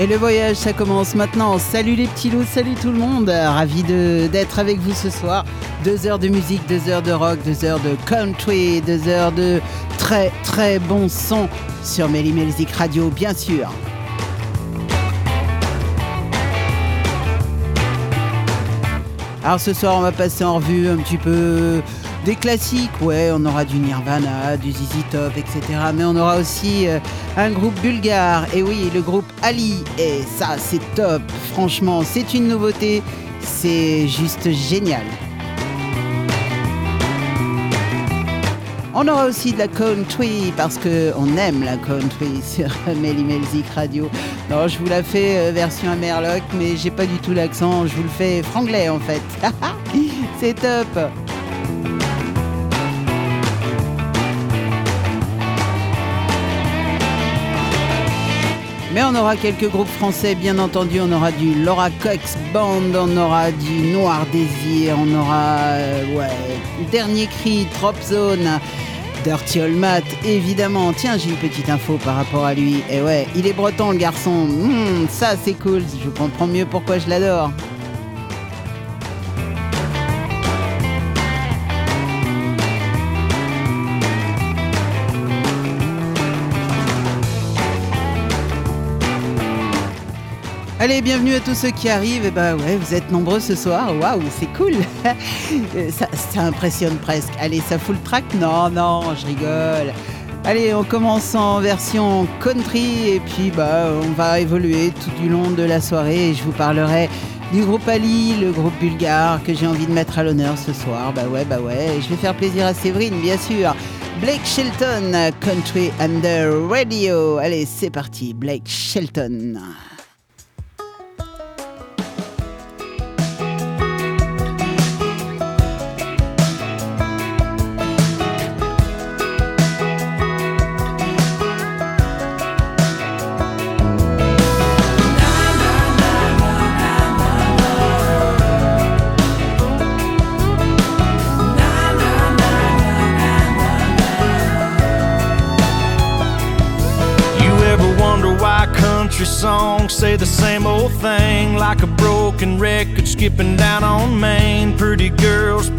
Et le voyage, ça commence maintenant. Salut les petits loups, salut tout le monde. Ravi d'être avec vous ce soir. Deux heures de musique, deux heures de rock, deux heures de country, deux heures de très très bon son sur Melly Radio, bien sûr. Alors ce soir, on va passer en revue un petit peu des classiques, ouais, on aura du Nirvana, du ZZ Top, etc. Mais on aura aussi euh, un groupe bulgare, et oui, le groupe Ali, et ça c'est top, franchement, c'est une nouveauté, c'est juste génial. On aura aussi de la country parce que on aime la country sur Melzik Radio. Non, je vous la fais euh, version Amerloc, mais j'ai pas du tout l'accent, je vous le fais franglais en fait. c'est top. Mais on aura quelques groupes français, bien entendu. On aura du Laura Cox Band, on aura du Noir Désir, on aura, euh, ouais, Dernier Cri, Drop Zone, Dirty Old Matt, évidemment. Tiens, j'ai une petite info par rapport à lui. Et ouais, il est breton, le garçon. Hmm, ça, c'est cool. Je comprends mieux pourquoi je l'adore. Allez, bienvenue à tous ceux qui arrivent. Et eh bah ben, ouais, vous êtes nombreux ce soir. Waouh, c'est cool. ça, ça, impressionne presque. Allez, ça fout le track Non, non, je rigole. Allez, on commence en version country et puis bah on va évoluer tout du long de la soirée et je vous parlerai du groupe Ali, le groupe bulgare que j'ai envie de mettre à l'honneur ce soir. Bah ouais, bah ouais, je vais faire plaisir à Séverine, bien sûr. Blake Shelton, Country Under Radio. Allez, c'est parti, Blake Shelton.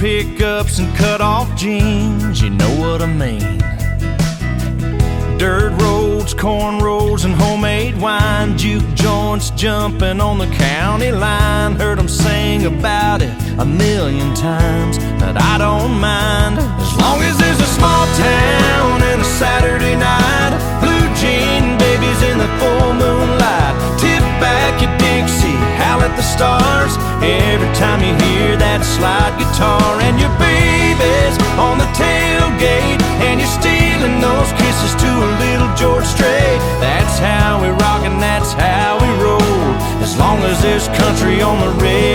Pickups, and cut off jeans. You know what I mean. Dirt roads, corn roads, and homemade wine. Juke joints jumping on the county line. Heard them sing about it a million times, but I don't mind. As long as there's a small town and a Saturday night. Blue jean babies in the full moonlight. At the stars. Every time you hear that slide guitar and your baby's on the tailgate, and you're stealing those kisses to a little George Strait. That's how we rock and that's how we roll. As long as there's country on the radio.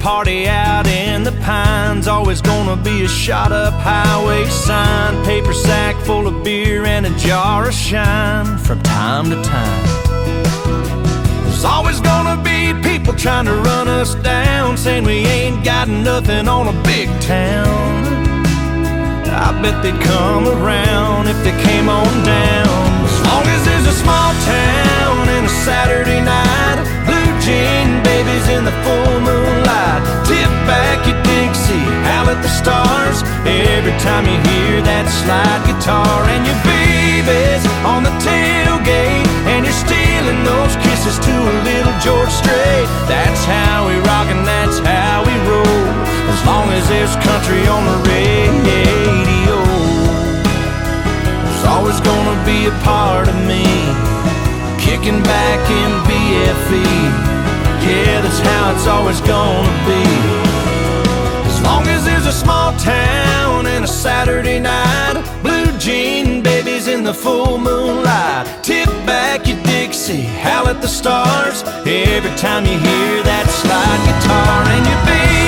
Party out in the pines. Always gonna be a shot up highway sign. Paper sack full of beer and a jar of shine from time to time. There's always gonna be people trying to run us down, saying we ain't got nothing on a big town. I bet they'd come around if they came on down. As long as there's a small town and a Saturday night, blue jean babies in the full moonlight. Tip back your Dixie, howl at the stars. Every time you hear that slide guitar and your baby's on the tailgate, and you're stealing those kisses to a little George Strait. That's how we rock and that's how we roll. As long as there's country on the radio, there's always gonna be a part of me kicking back in BFE. Yeah, that's how it's always gonna be. As long as there's a small town and a Saturday night, blue jean babies in the full moonlight. Tip back your Dixie, howl at the stars. Every time you hear that slide guitar and your baby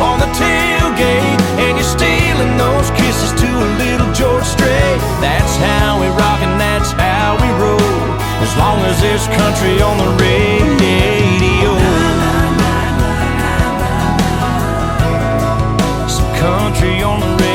on the tailgate, and you're stealing those kisses to a little George Strait. That's how we rock and that's how we roll. As long as there's country on the radio. Country on the radio.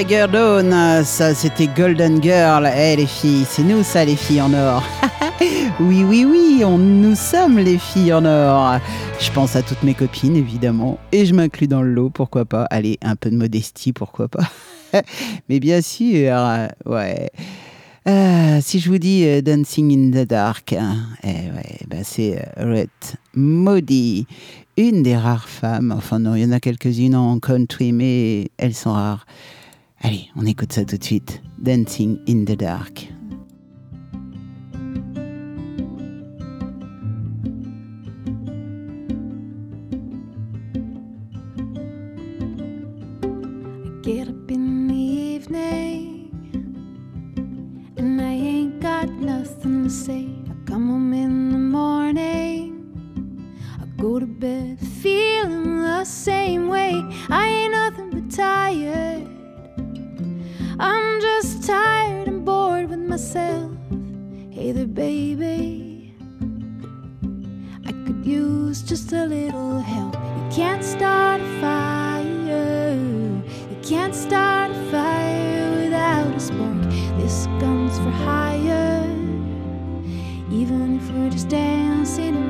Dagger Dawn, ça c'était Golden Girl. Eh les filles, c'est nous ça les filles en or. oui, oui, oui, on, nous sommes les filles en or. Je pense à toutes mes copines évidemment. Et je m'inclus dans le lot, pourquoi pas. Allez, un peu de modestie, pourquoi pas. Mais bien sûr, ouais. Euh, si je vous dis euh, Dancing in the Dark, hein, eh ouais, bah c'est euh, Ruth Maudie, une des rares femmes, enfin non, il y en a quelques-unes en country, mais elles sont rares. Allez, on écoute ça tout de suite. Dancing in the Dark. Get up in the evening and I ain't got nothing to say. I come home in the morning, I go to bed feeling the same way. I ain't nothing but tired. Myself. Hey there, baby. I could use just a little help. You can't start a fire. You can't start a fire without a spark. This gun's for hire. Even if we're just dancing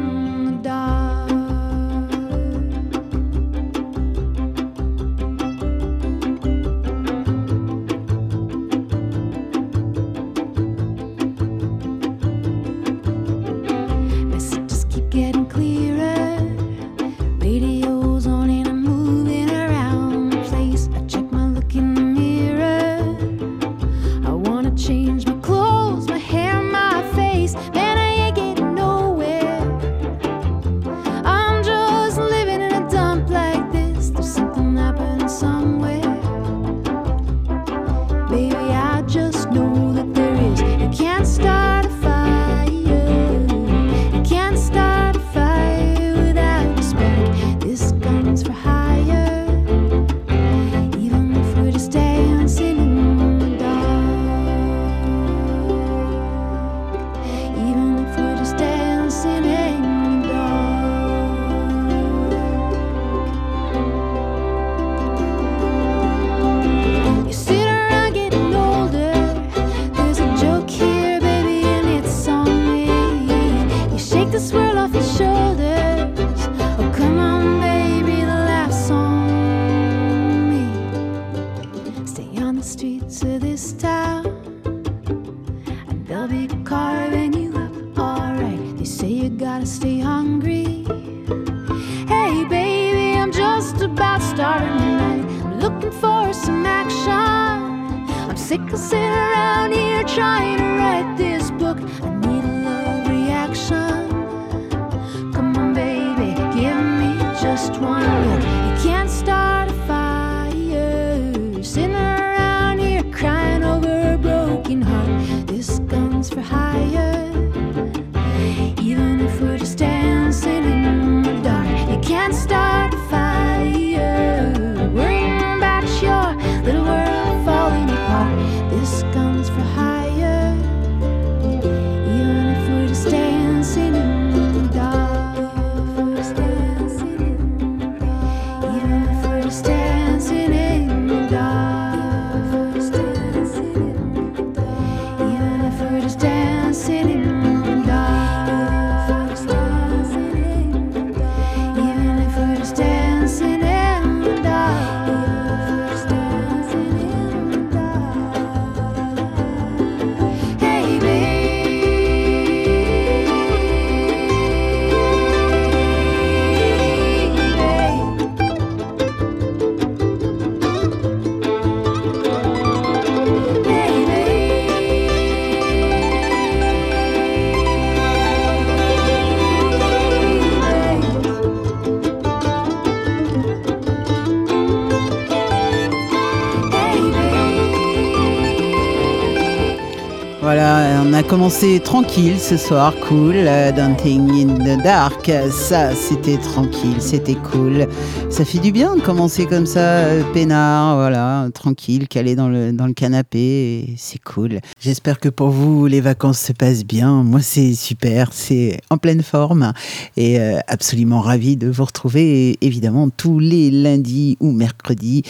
commencé tranquille ce soir, cool, euh, Dancing in the Dark. Ça, c'était tranquille, c'était cool. Ça fait du bien de commencer comme ça, euh, peinard, voilà, tranquille, calé dans le, dans le canapé, c'est cool. J'espère que pour vous, les vacances se passent bien. Moi, c'est super, c'est en pleine forme et euh, absolument ravi de vous retrouver, évidemment, tous les lundis ou mercredis,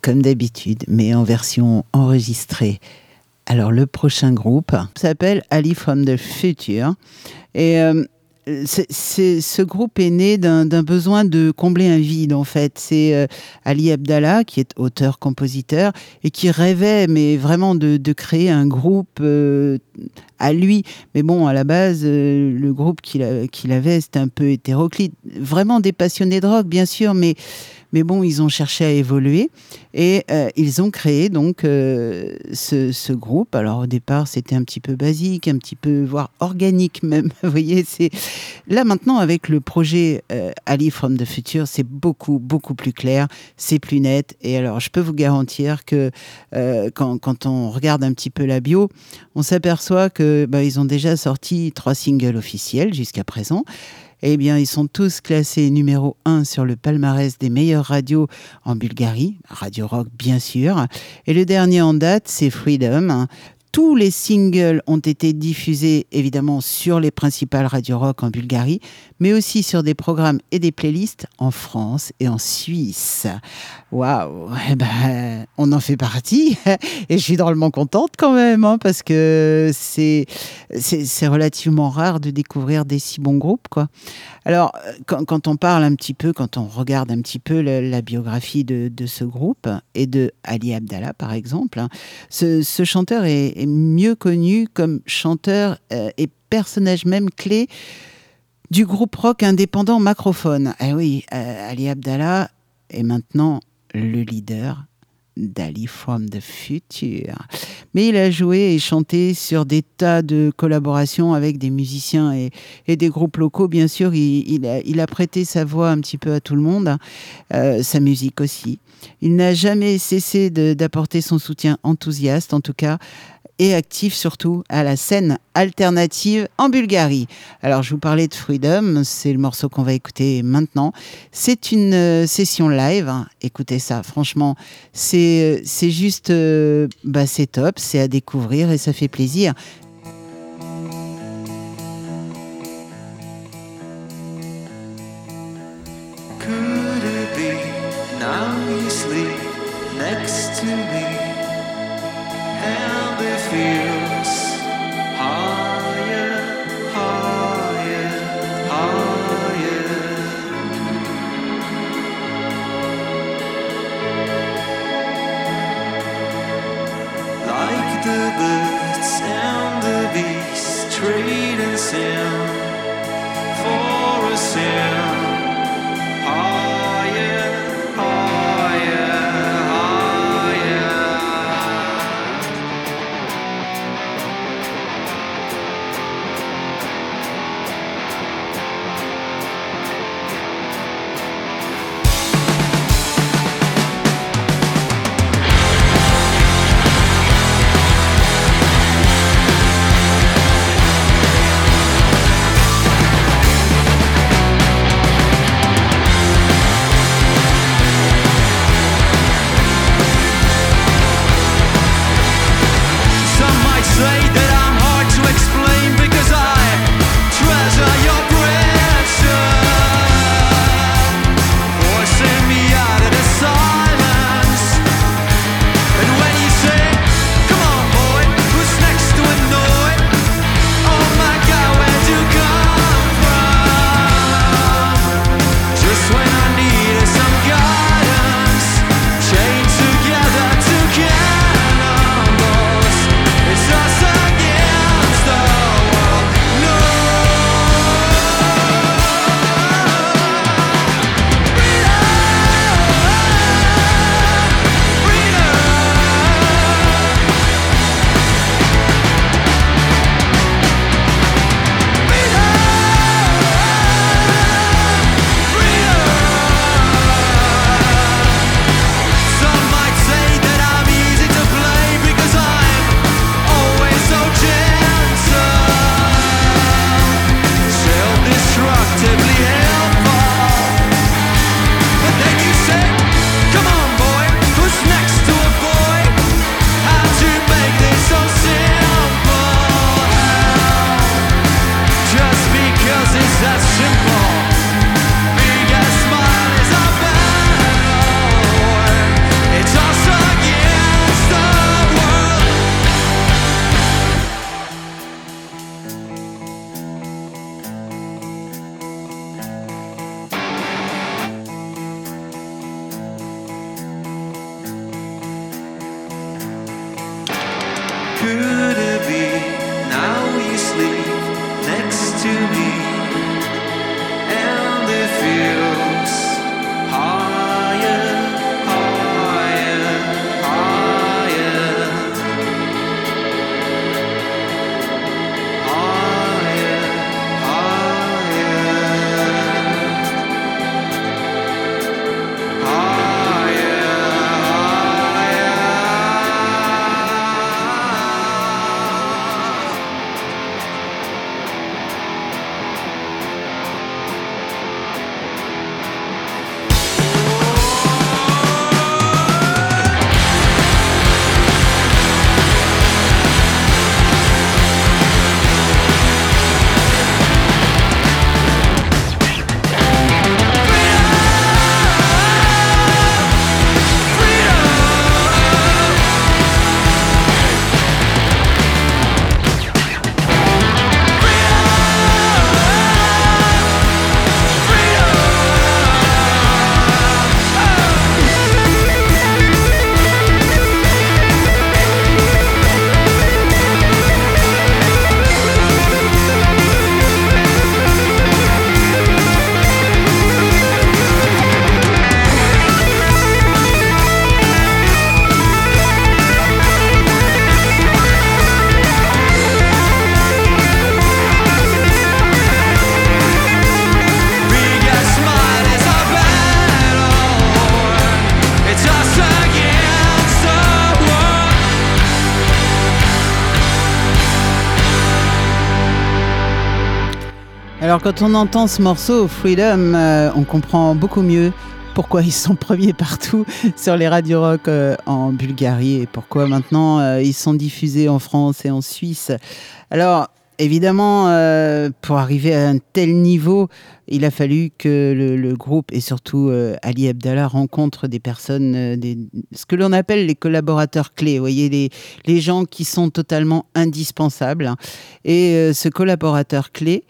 comme d'habitude, mais en version enregistrée. Alors le prochain groupe s'appelle Ali from the Future et euh, ce groupe est né d'un besoin de combler un vide en fait. C'est euh, Ali Abdallah qui est auteur-compositeur et qui rêvait mais vraiment de, créer un groupe euh, à lui. Mais bon, à la base, le groupe qu'il avait, c'était un peu hétéroclite. Vraiment des passionnés de rock, bien sûr, mais, mais bon, ils ont cherché à évoluer et euh, ils ont créé donc euh, ce, groupe. Alors au départ, c'était un petit peu basique, un petit peu, voire organique même. Vous voyez, là maintenant avec le projet euh, Ali from the Future, c'est beaucoup, beaucoup plus clair, c'est plus net. Et alors, je peux vous garantir que quand, quand on regarde un petit peu la bio, on s'aperçoit que bah, ils ont déjà sorti trois singles officiels jusqu'à présent. Eh bien, ils sont tous classés numéro 1 sur le palmarès des meilleures radios en Bulgarie, Radio Rock bien sûr. Et le dernier en date, c'est Freedom. Tous les singles ont été diffusés évidemment sur les principales radios rock en Bulgarie, mais aussi sur des programmes et des playlists en France et en Suisse. Waouh, eh ben, on en fait partie et je suis drôlement contente quand même hein, parce que c'est c'est relativement rare de découvrir des si bons groupes quoi. Alors quand, on parle un petit peu, quand on regarde un petit peu la, biographie de, de ce groupe et de Ali Abdallah par exemple, hein, ce, chanteur est mieux connu comme chanteur euh, et personnage même clé du groupe rock indépendant Macrophone. Eh oui, euh, Ali Abdallah est maintenant le leader d'Ali from the Future. Mais il a joué et chanté sur des tas de collaborations avec des musiciens et, des groupes locaux. Bien sûr, il, a, prêté sa voix un petit peu à tout le monde, hein. Euh, sa musique aussi. Il n'a jamais cessé d'apporter son soutien enthousiaste, en tout cas, et actif surtout à la scène alternative en Bulgarie. Alors, je vous parlais de Freedom, c'est le morceau qu'on va écouter maintenant. C'est une euh, session live. hein. Écoutez ça, franchement, c'est euh, juste, euh, bah, c'est top, c'est à découvrir et ça fait plaisir. Trading sound for a sound. Alors quand on entend ce morceau, Freedom, euh, on comprend beaucoup mieux pourquoi ils sont premiers partout sur les radios rock euh, en Bulgarie et pourquoi maintenant euh, ils sont diffusés en France et en Suisse. Alors évidemment, pour arriver à un tel niveau, il a fallu que le, groupe et surtout euh, Ali Abdallah rencontrent des personnes, euh, ce que l'on appelle les collaborateurs clés, vous voyez, les, gens qui sont totalement indispensables. Et euh, ce collaborateur clé,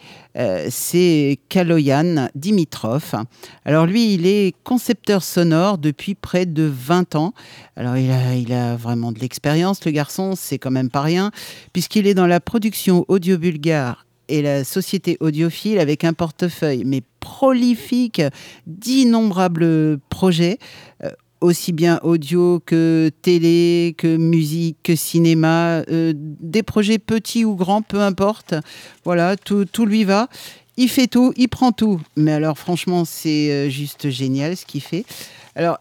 c'est Kaloyan Dimitrov. Alors lui, il est concepteur sonore depuis près de 20 ans. Alors il a, il a vraiment de l'expérience, le garçon, c'est quand même pas rien, puisqu'il est dans la production audio bulgare et la société audiophile avec un portefeuille mais prolifique d'innombrables projets. euh, aussi bien audio que télé, que musique, que cinéma, euh, des projets petits ou grands, peu importe. Voilà, tout, tout lui va. Il fait tout, il prend tout. Mais alors franchement, c'est euh, juste génial ce qu'il fait. Alors,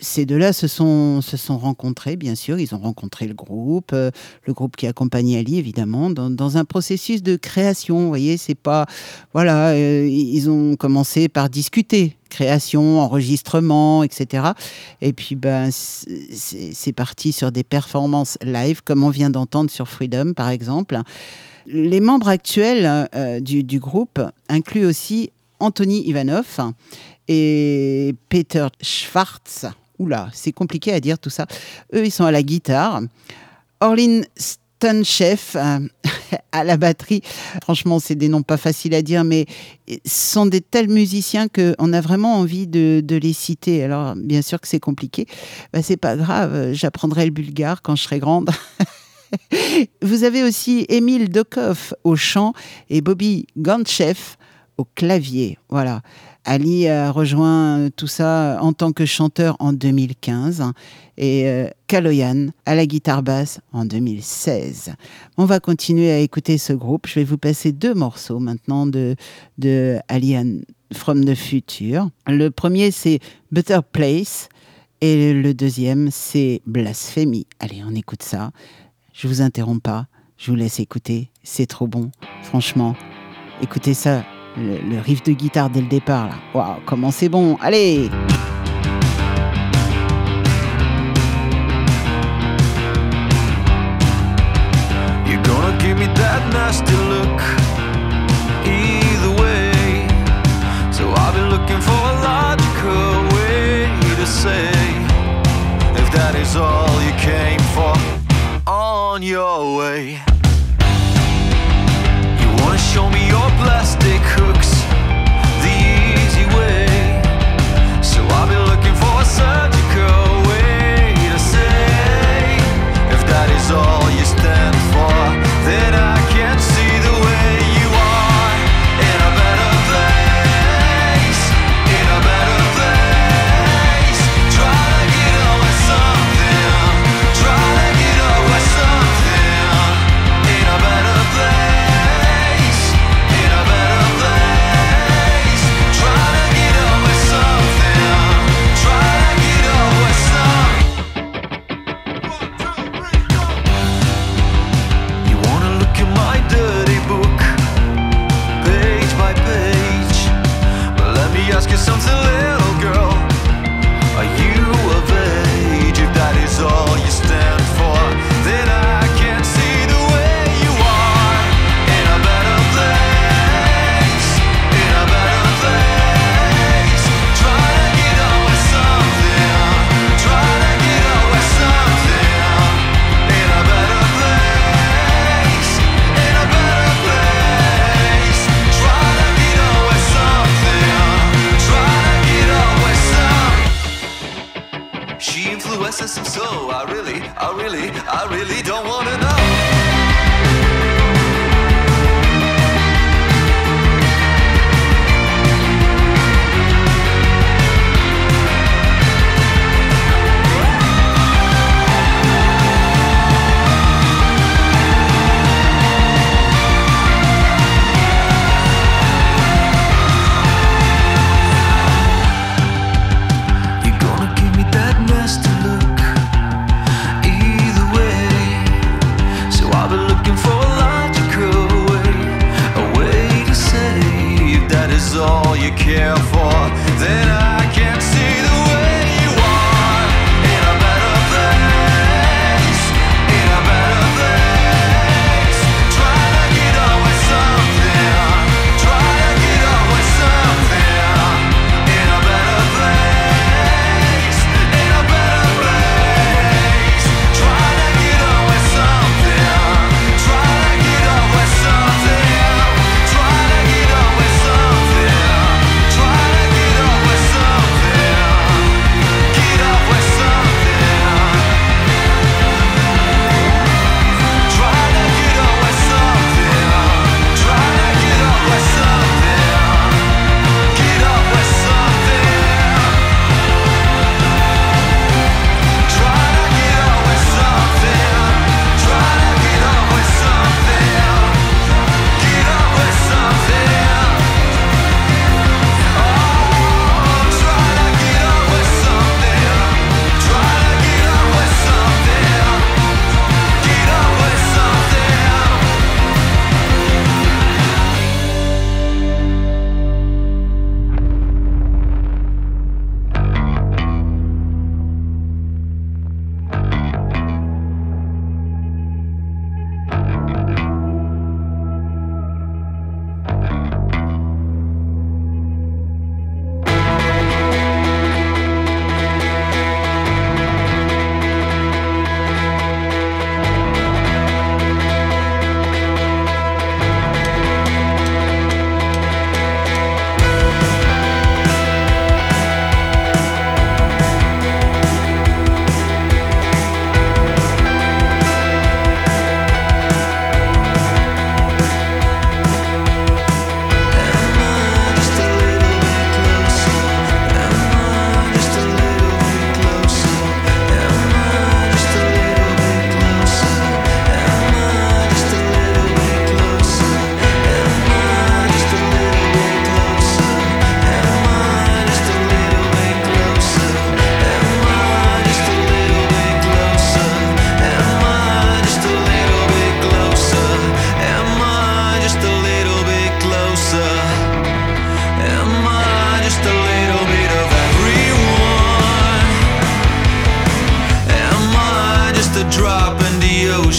ces deux-là se sont, rencontrés, bien sûr. Ils ont rencontré le groupe, euh, le groupe qui accompagne Ali, évidemment, dans, un processus de création. Vous voyez, c'est pas. Voilà, euh, ils ont commencé par discuter création, enregistrement, etc. Et puis, ben, c'est parti sur des performances live, comme on vient d'entendre sur Freedom, par exemple. Les membres actuels euh, du groupe incluent aussi Anthony Ivanov et Peter Schwartz. Oula, c'est compliqué à dire tout ça. Eux, ils sont à la guitare. Orlin Stunchef euh, à la batterie. Franchement, c'est des noms pas faciles à dire, mais ce sont des tels musiciens qu'on a vraiment envie de, les citer. Alors, bien sûr que c'est compliqué. Bah, c'est pas grave, j'apprendrai le bulgare quand je serai grande. Vous avez aussi Émile Dokov au chant et Bobby Gantchev au clavier. Voilà. Ali a rejoint tout ça en tant que chanteur en 2015 et euh, Kaloyan à la guitare basse en 2016. On va continuer à écouter ce groupe. Je vais vous passer deux morceaux maintenant de, de Alien from the Future. Le premier, c'est Better Place et le deuxième, c'est Blasphemy. Allez, on écoute ça. Je vous interromps pas. Je vous laisse écouter. C'est trop bon. Franchement, écoutez ça. Le, le riff de guitare dès le départ, là. Waouh, comment c'est bon. Allez! You're gonna give me that nasty look either way. So I'll be looking for a logical way to say if that is all you came for on your way. You wanna show me your plastic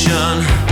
ocean?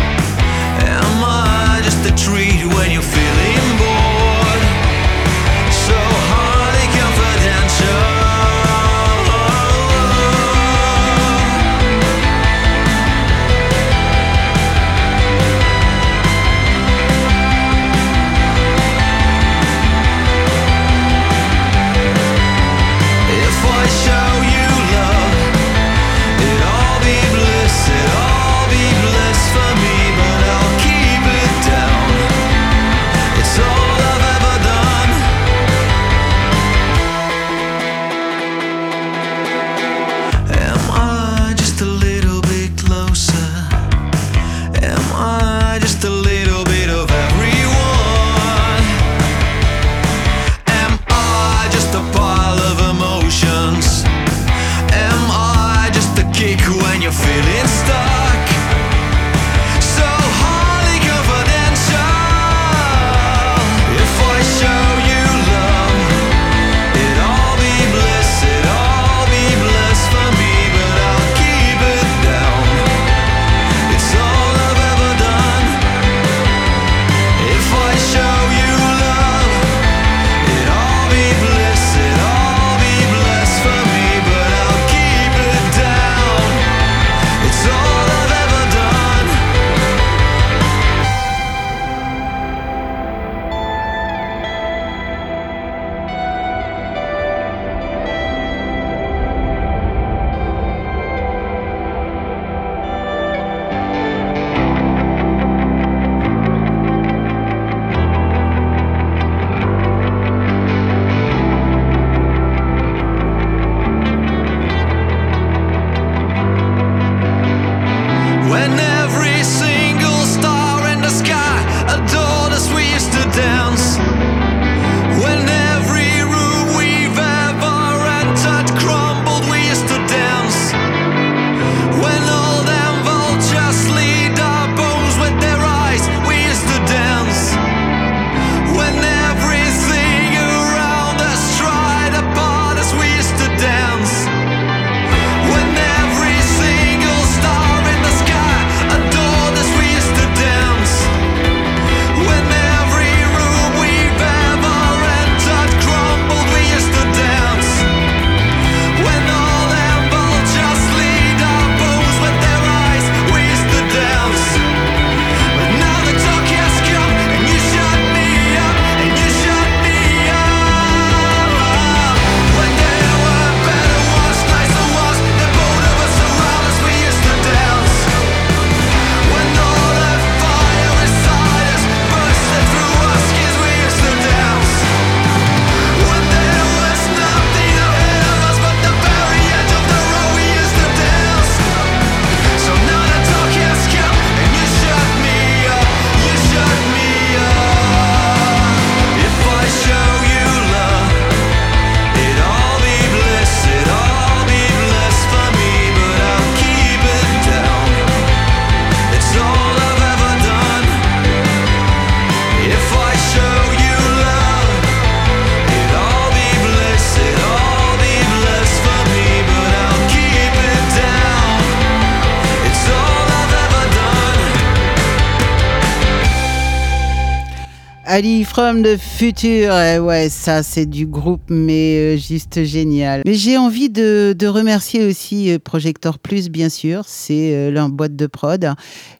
Ali from the Future, eh ouais, ça c'est du groupe, mais euh, juste génial. Mais j'ai envie de, remercier aussi euh, Projector Plus, bien sûr, c'est euh, leur boîte de prod,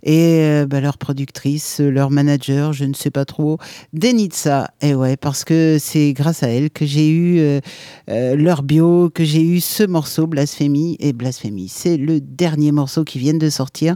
et bah, leur productrice, leur manager, je ne sais pas trop, Denitsa, et ouais, parce que c'est grâce à elle que j'ai eu leur bio, que j'ai eu ce morceau, Blasphémie, et Blasphémie, c'est le dernier morceau qui vient de sortir.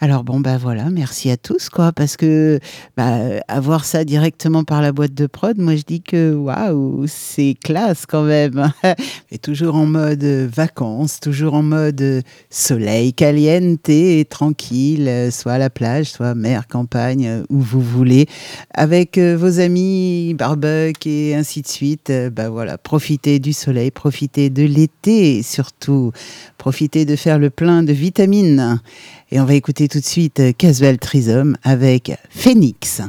Alors bon, bah voilà, merci à tous, quoi, parce que bah, avoir ça directement par la boîte de prod, moi je dis que waouh, c'est classe quand même. Mais toujours en mode euh, vacances, toujours en mode euh, soleil, caliente et tranquille, euh, soit à la plage, soit mer, campagne, où vous voulez, avec vos amis, barbecue et ainsi de suite. Bah voilà, profitez du soleil, profitez de l'été surtout, profitez de faire le plein de vitamines. Et on va écouter tout de suite Casual Trisom avec Phoenix.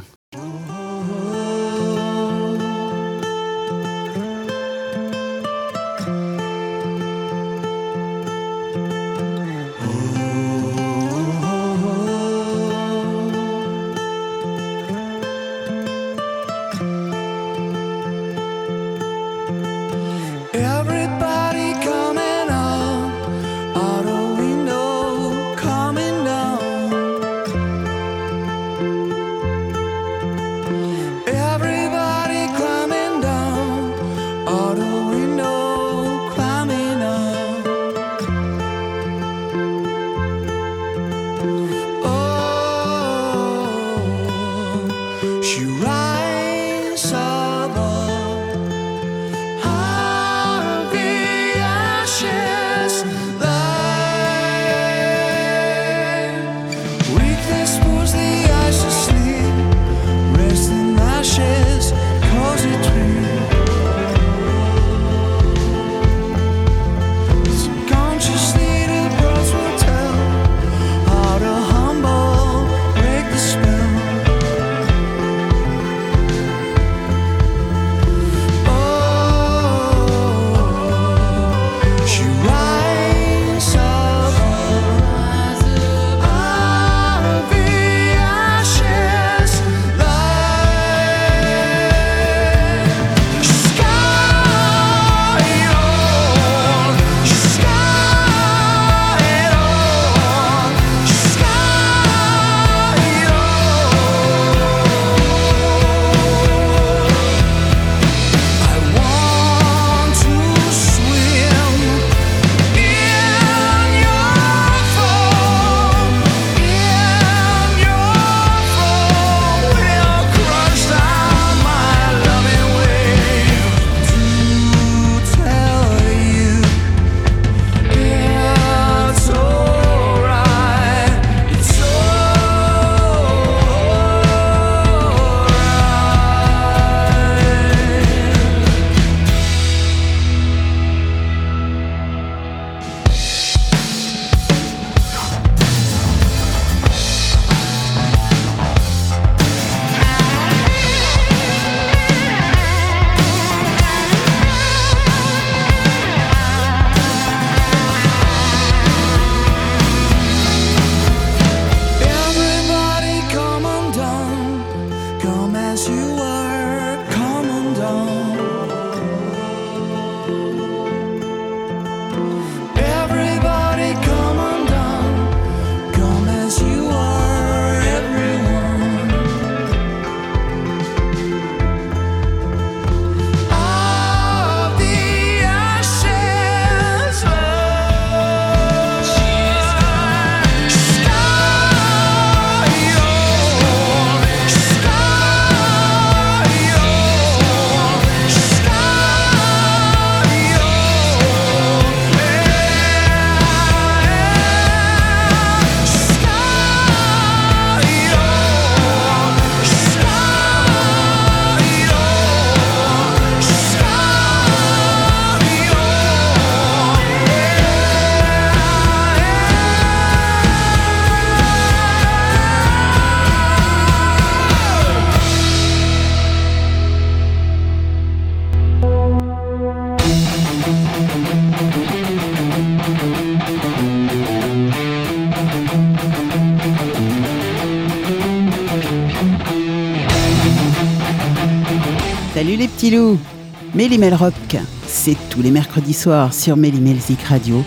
Mélimel Rock. C'est tous les mercredis soirs sur Mélimelzik Radio.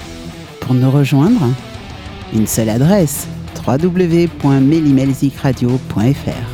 Pour nous rejoindre, une seule adresse www.mélimelzikradio.fr.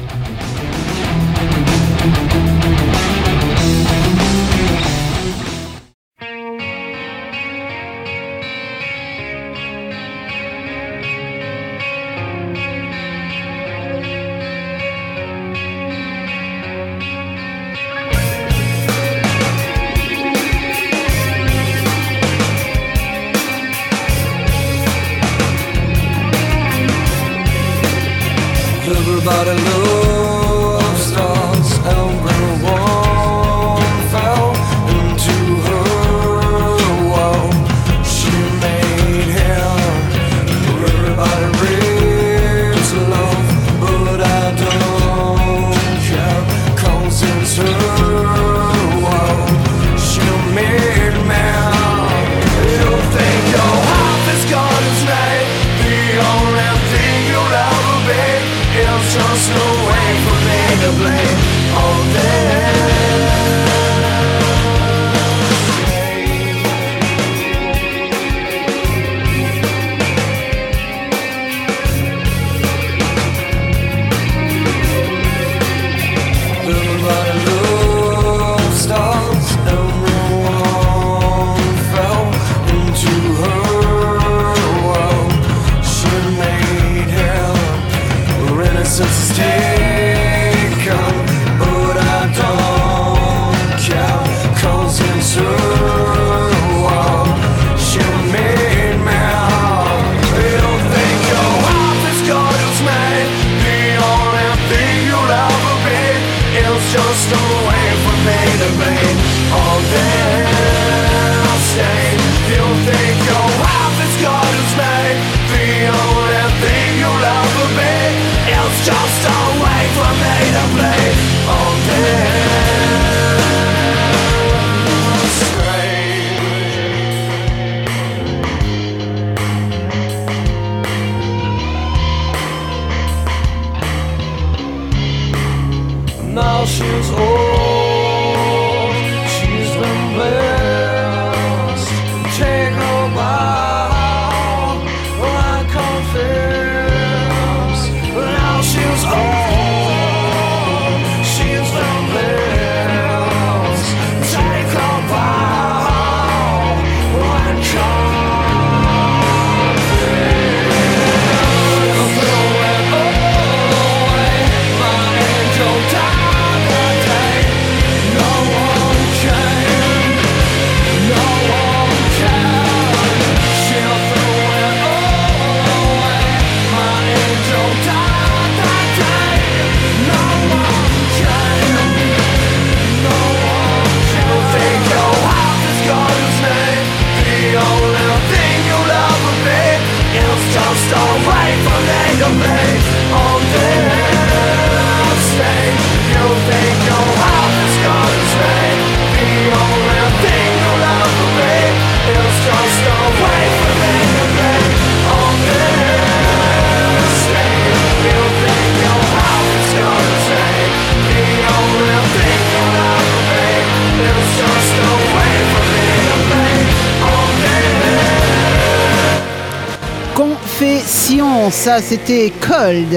c'était Cold.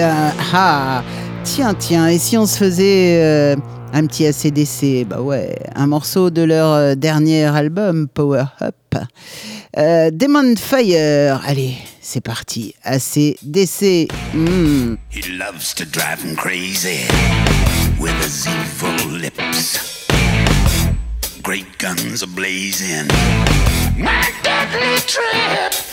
Ah, tiens, tiens, et si on se faisait euh, un petit ACDC Bah ouais, un morceau de leur euh, dernier album, Power Up. Euh, Demon Fire, allez, c'est parti, ACDC. Mm. He loves to drive him crazy with his evil lips. Great guns are blazing. My deadly trip.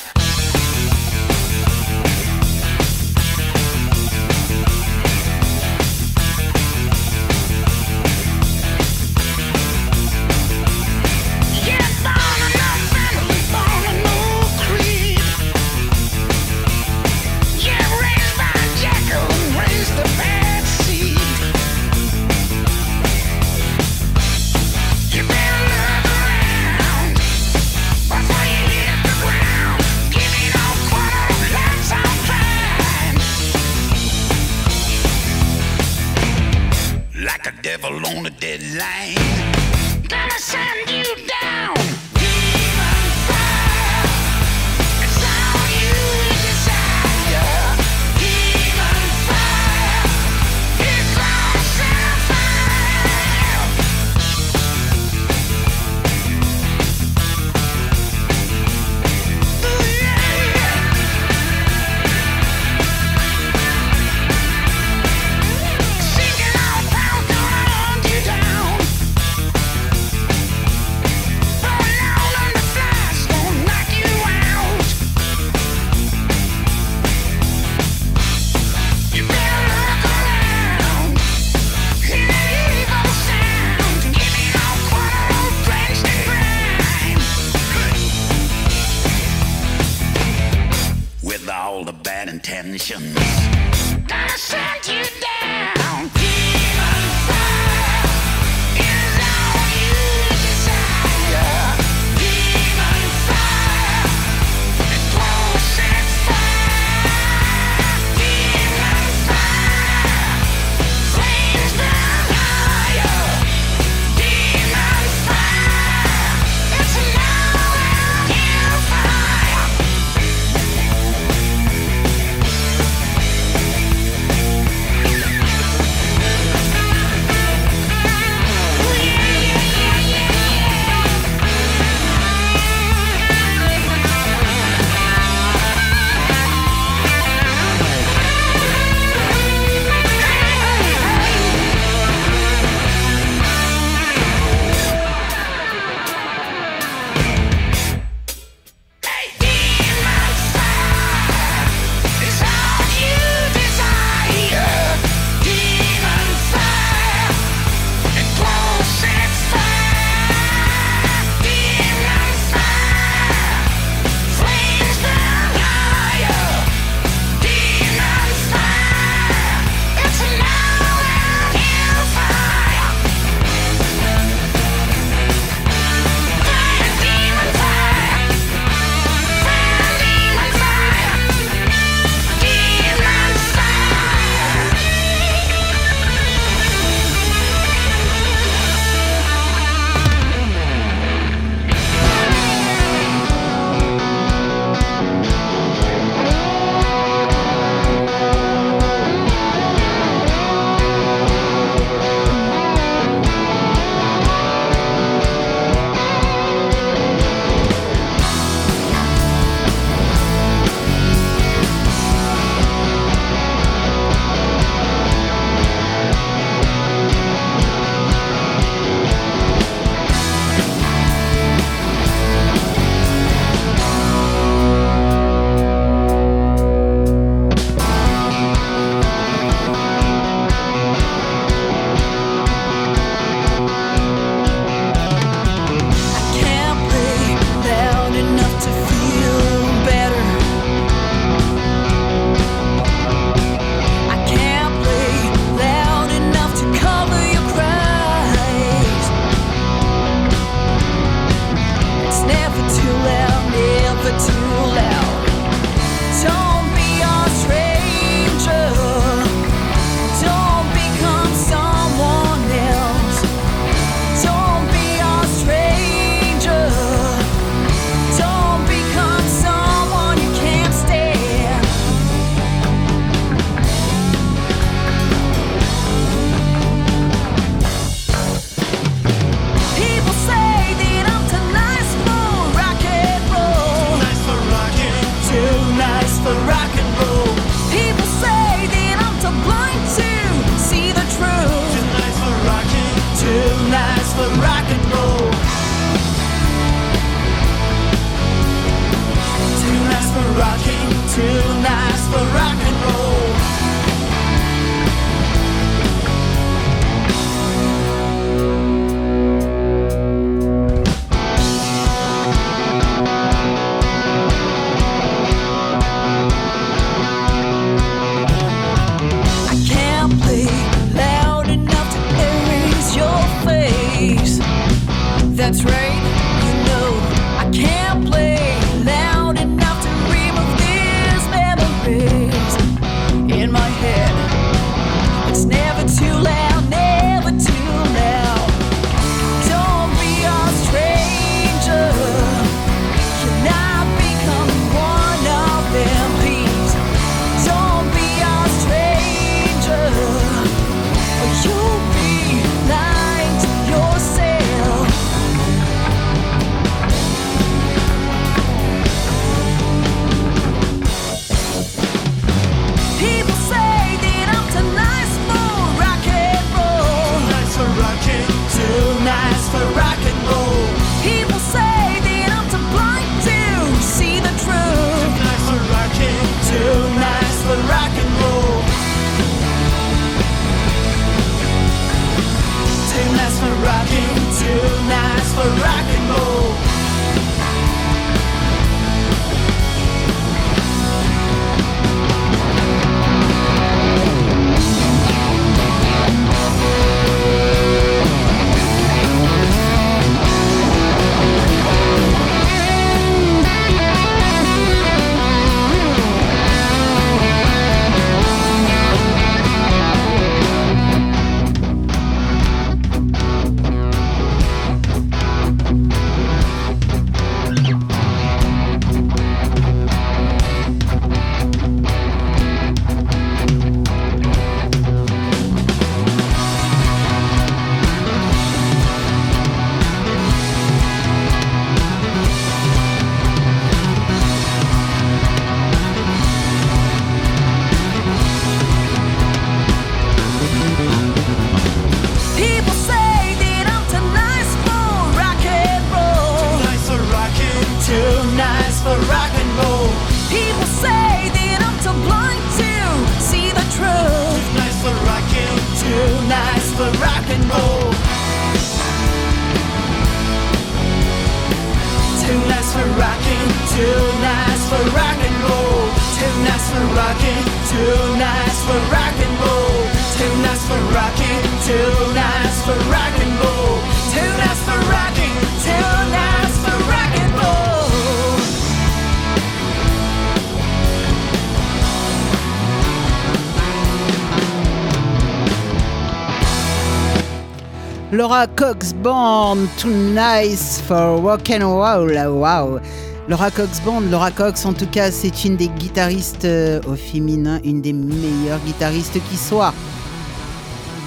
Cox Band, Too Nice for Rock and Roll. Wow. Laura Cox Band, Laura Cox, en tout cas, c'est une des guitaristes euh, au féminin, une des meilleures guitaristes qui soit.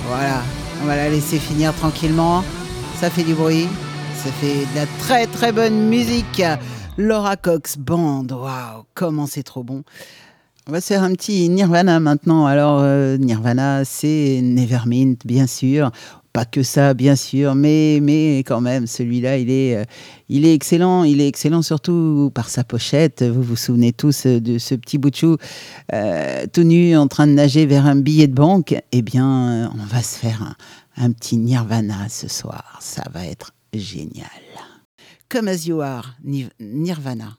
Voilà, on va la laisser finir tranquillement. Ça fait du bruit, ça fait de la très très bonne musique. Laura Cox Band, waouh, comment c'est trop bon. On va se faire un petit Nirvana maintenant. Alors, euh, Nirvana, c'est Nevermind, bien sûr. Pas que ça, bien sûr, mais, mais quand même, celui-là, il est, euh, il est excellent. Il est excellent surtout par sa pochette. Vous vous souvenez tous de ce petit bout de chou euh, tout nu en train de nager vers un billet de banque. Eh bien, on va se faire un, un petit Nirvana ce soir. Ça va être génial. Come as you are, Niv- Nirvana.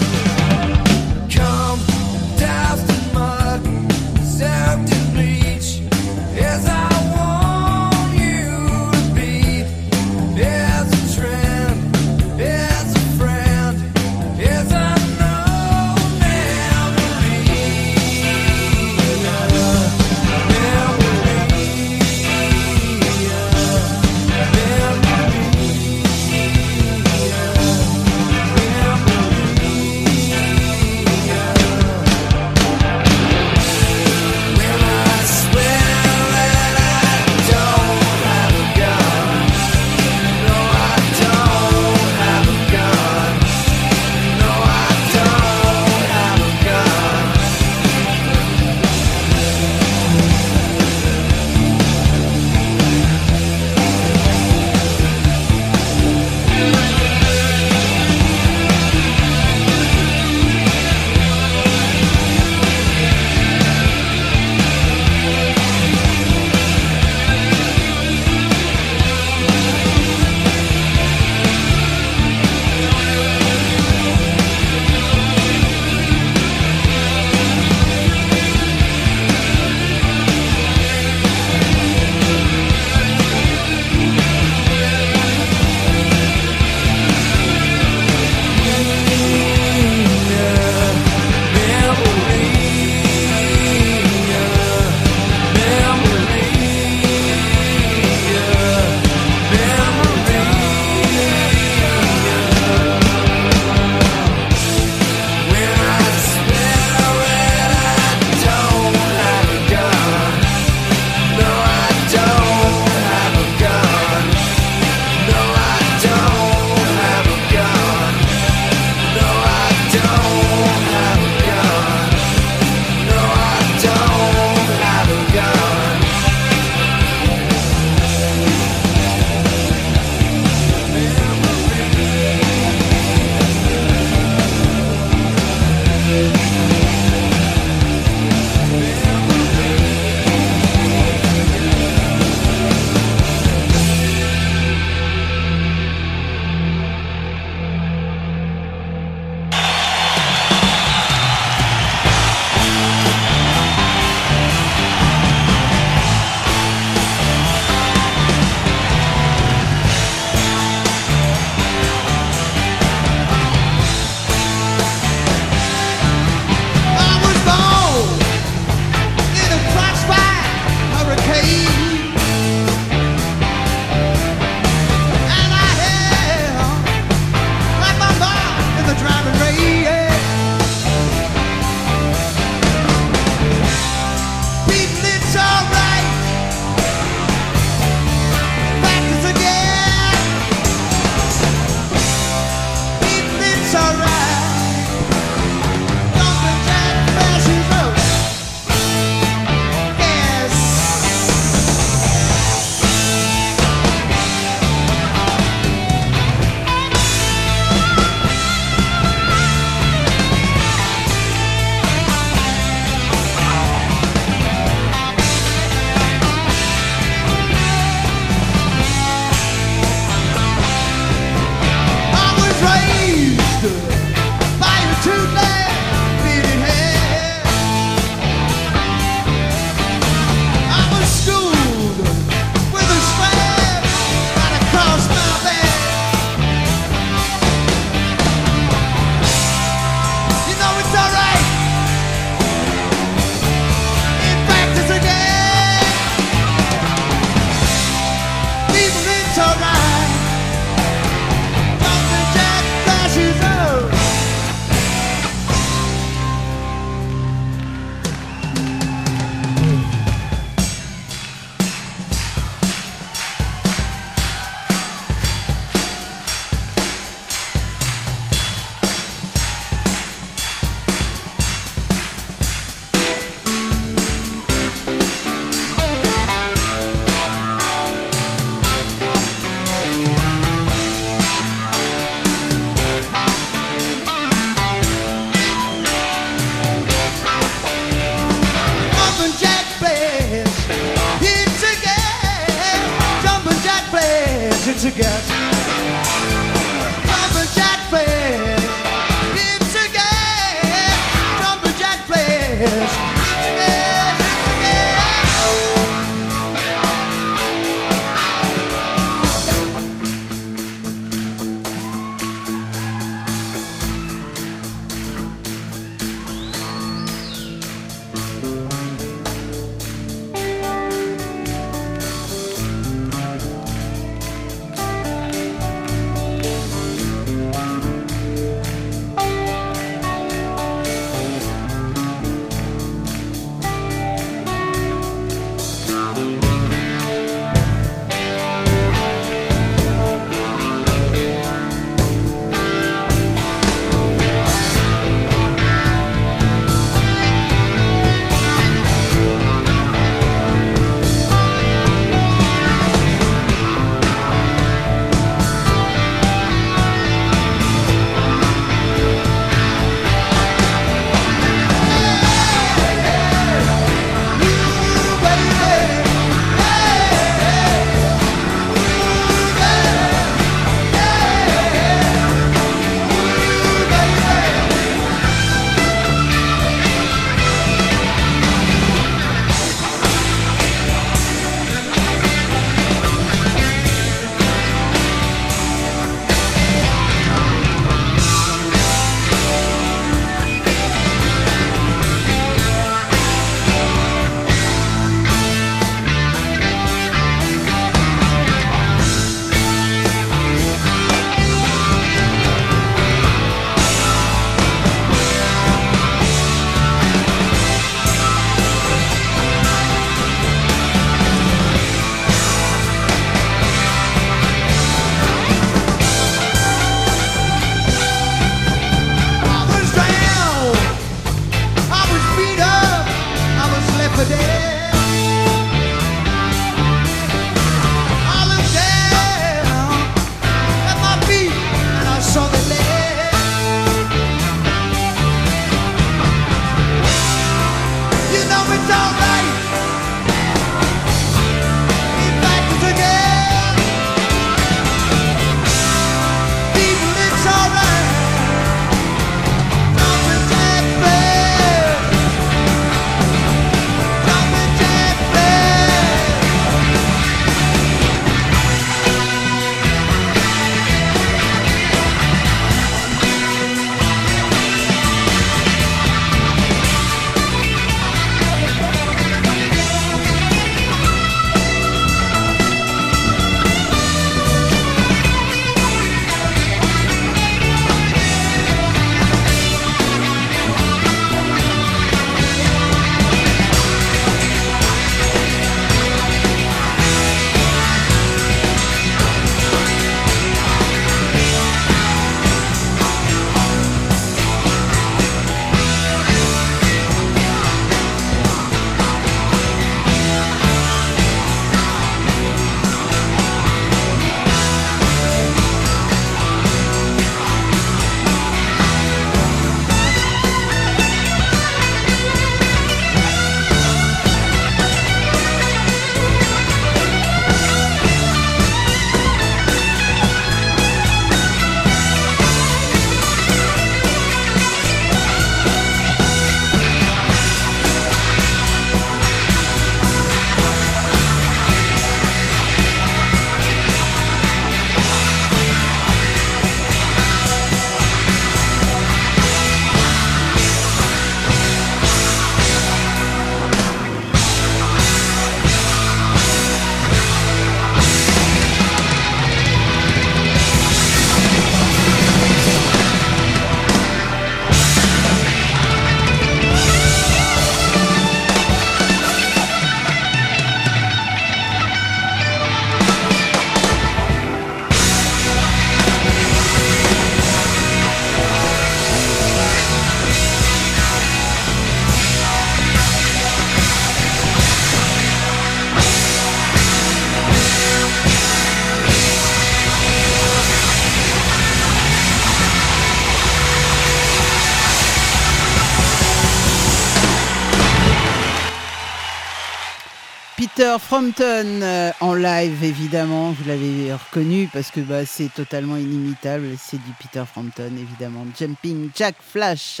Peter Frampton euh, en live, évidemment. Vous l'avez reconnu parce que bah, c'est totalement inimitable. C'est du Peter Frampton, évidemment. Jumping Jack Flash.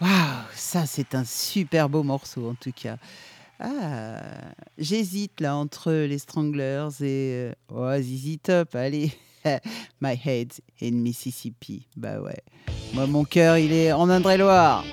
Waouh, ça c'est un super beau morceau en tout cas. Ah, j'hésite là entre les Stranglers et oh, ZZ Top. Allez, My Head in Mississippi. Bah ouais. Moi, mon cœur, il est en Indre-et-Loire.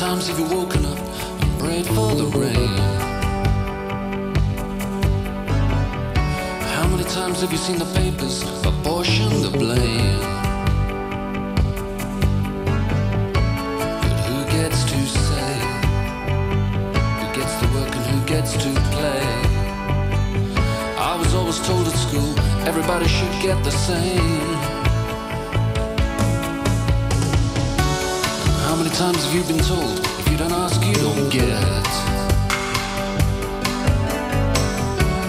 Times have you woken up and prayed for the rain? How many times have you seen the papers apportion the blame? But who gets to say? Who gets to work and who gets to play? I was always told at school everybody should get the same. Times have you been told if you don't ask, you don't get?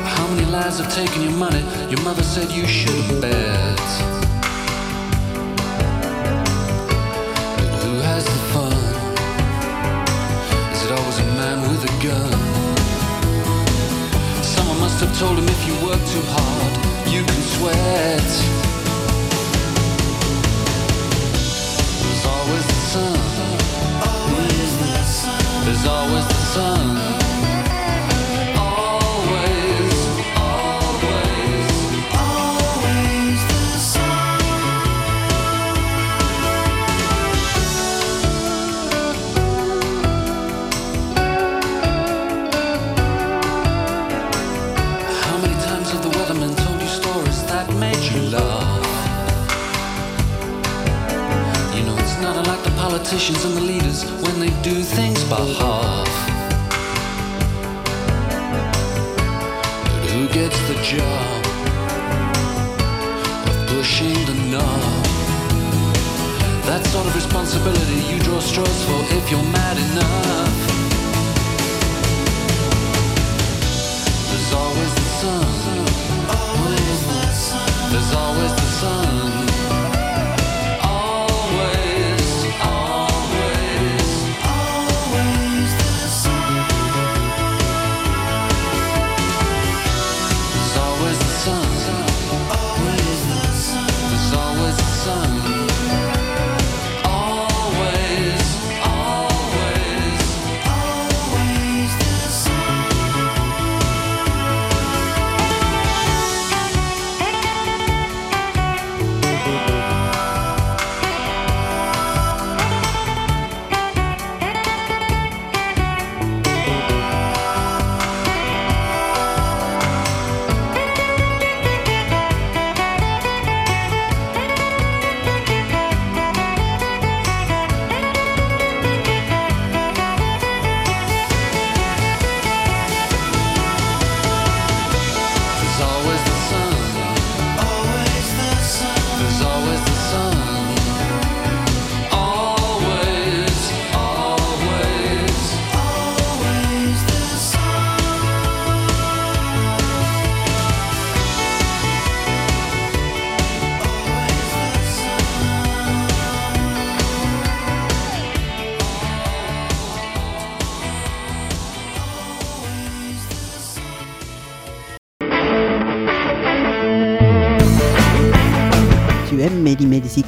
How many lies have taken your money. Your mother said you should bet. But who has the fun? Is it always a man with a gun? Someone must have told him if you work too hard, you can sweat. Politicians and the leaders they do things by half. But who gets the job of pushing the knob? That sort of responsibility you draw straws for if you're mad enough. There's always the sun. There's always the sun.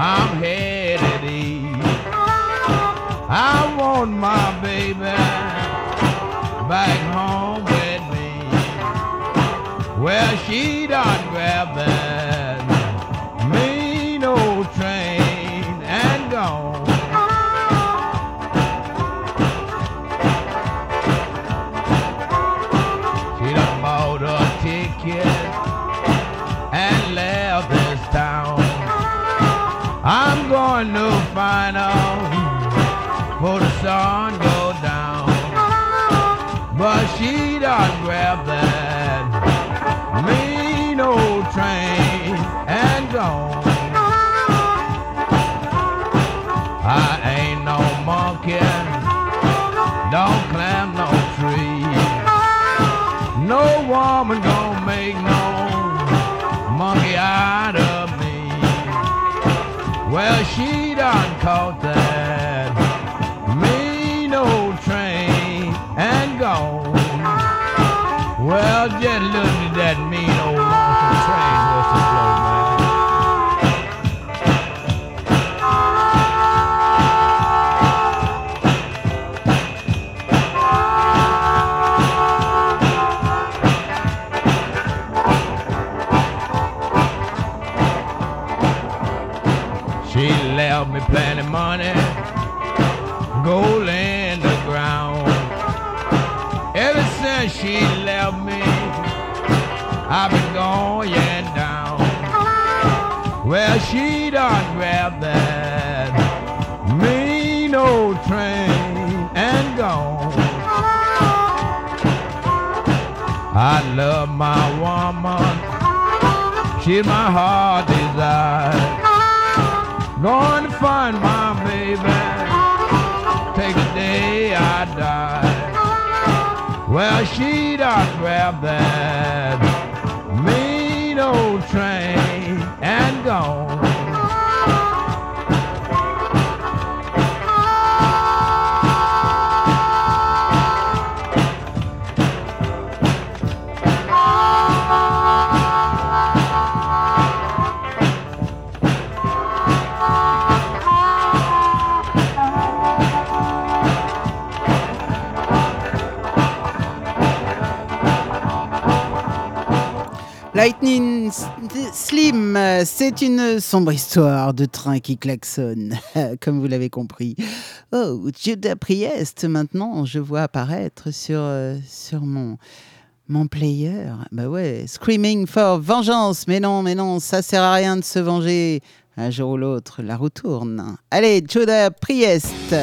I'm headed east. I want my baby back home with me. Well, she done grabbed that money, gold in the ground. Ever since she left me, I've been going down. Well, she done grabbed that mean old train and gone. I love my woman. She's my heart desire. To find my Well, she done grabbed that mean old train and gone. Lightning Slim, c'est une sombre histoire de train qui klaxonne, comme vous l'avez compris. Oh, Judas Priest, maintenant, je vois apparaître sur, euh, sur mon, mon player. Bah ouais, Screaming for Vengeance. Mais non, mais non, ça sert à rien de se venger. Un jour ou l'autre, la roue tourne. Allez, Judas Priest.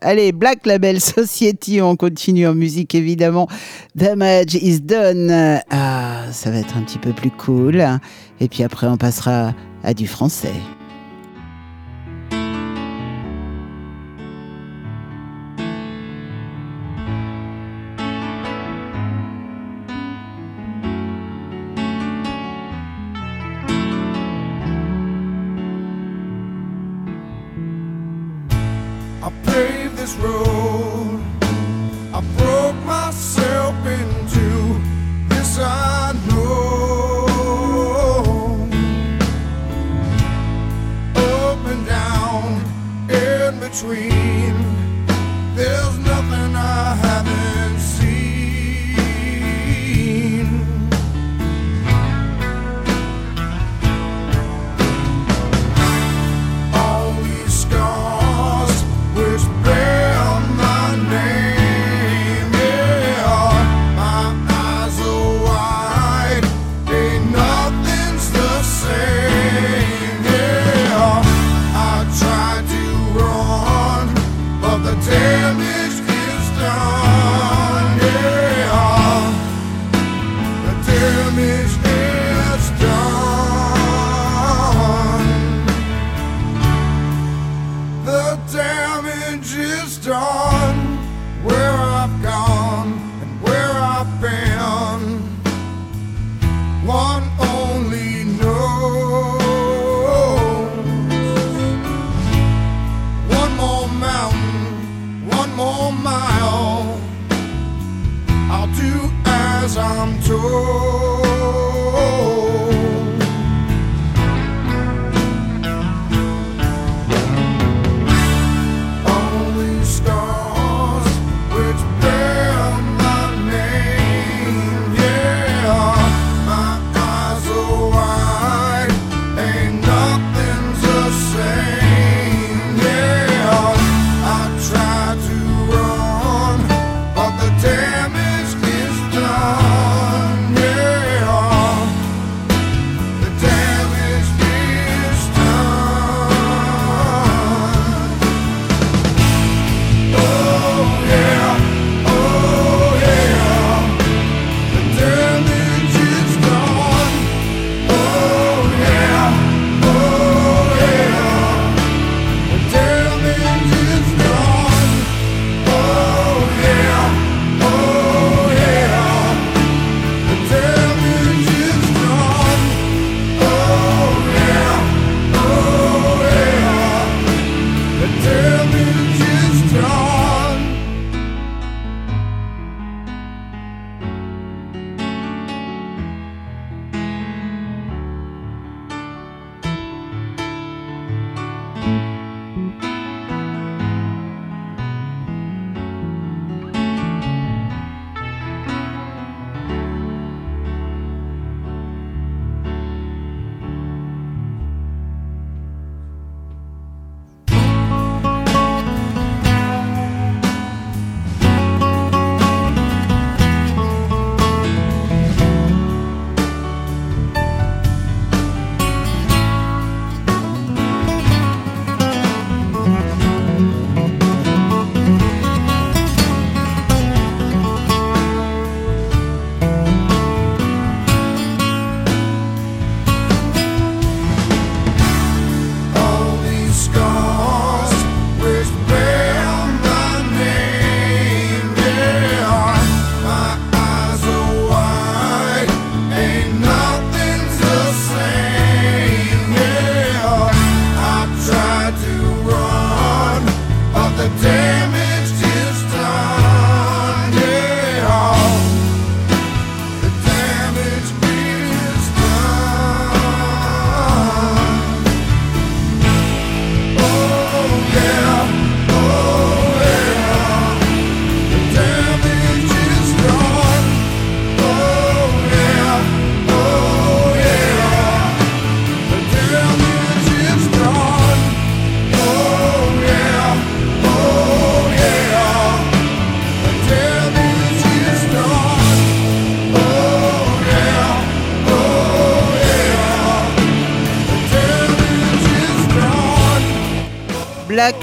Allez, Black Label Society, on continue en musique évidemment. Damage is done. Ah, ça va être un petit peu plus cool. Et puis après, on passera à du français.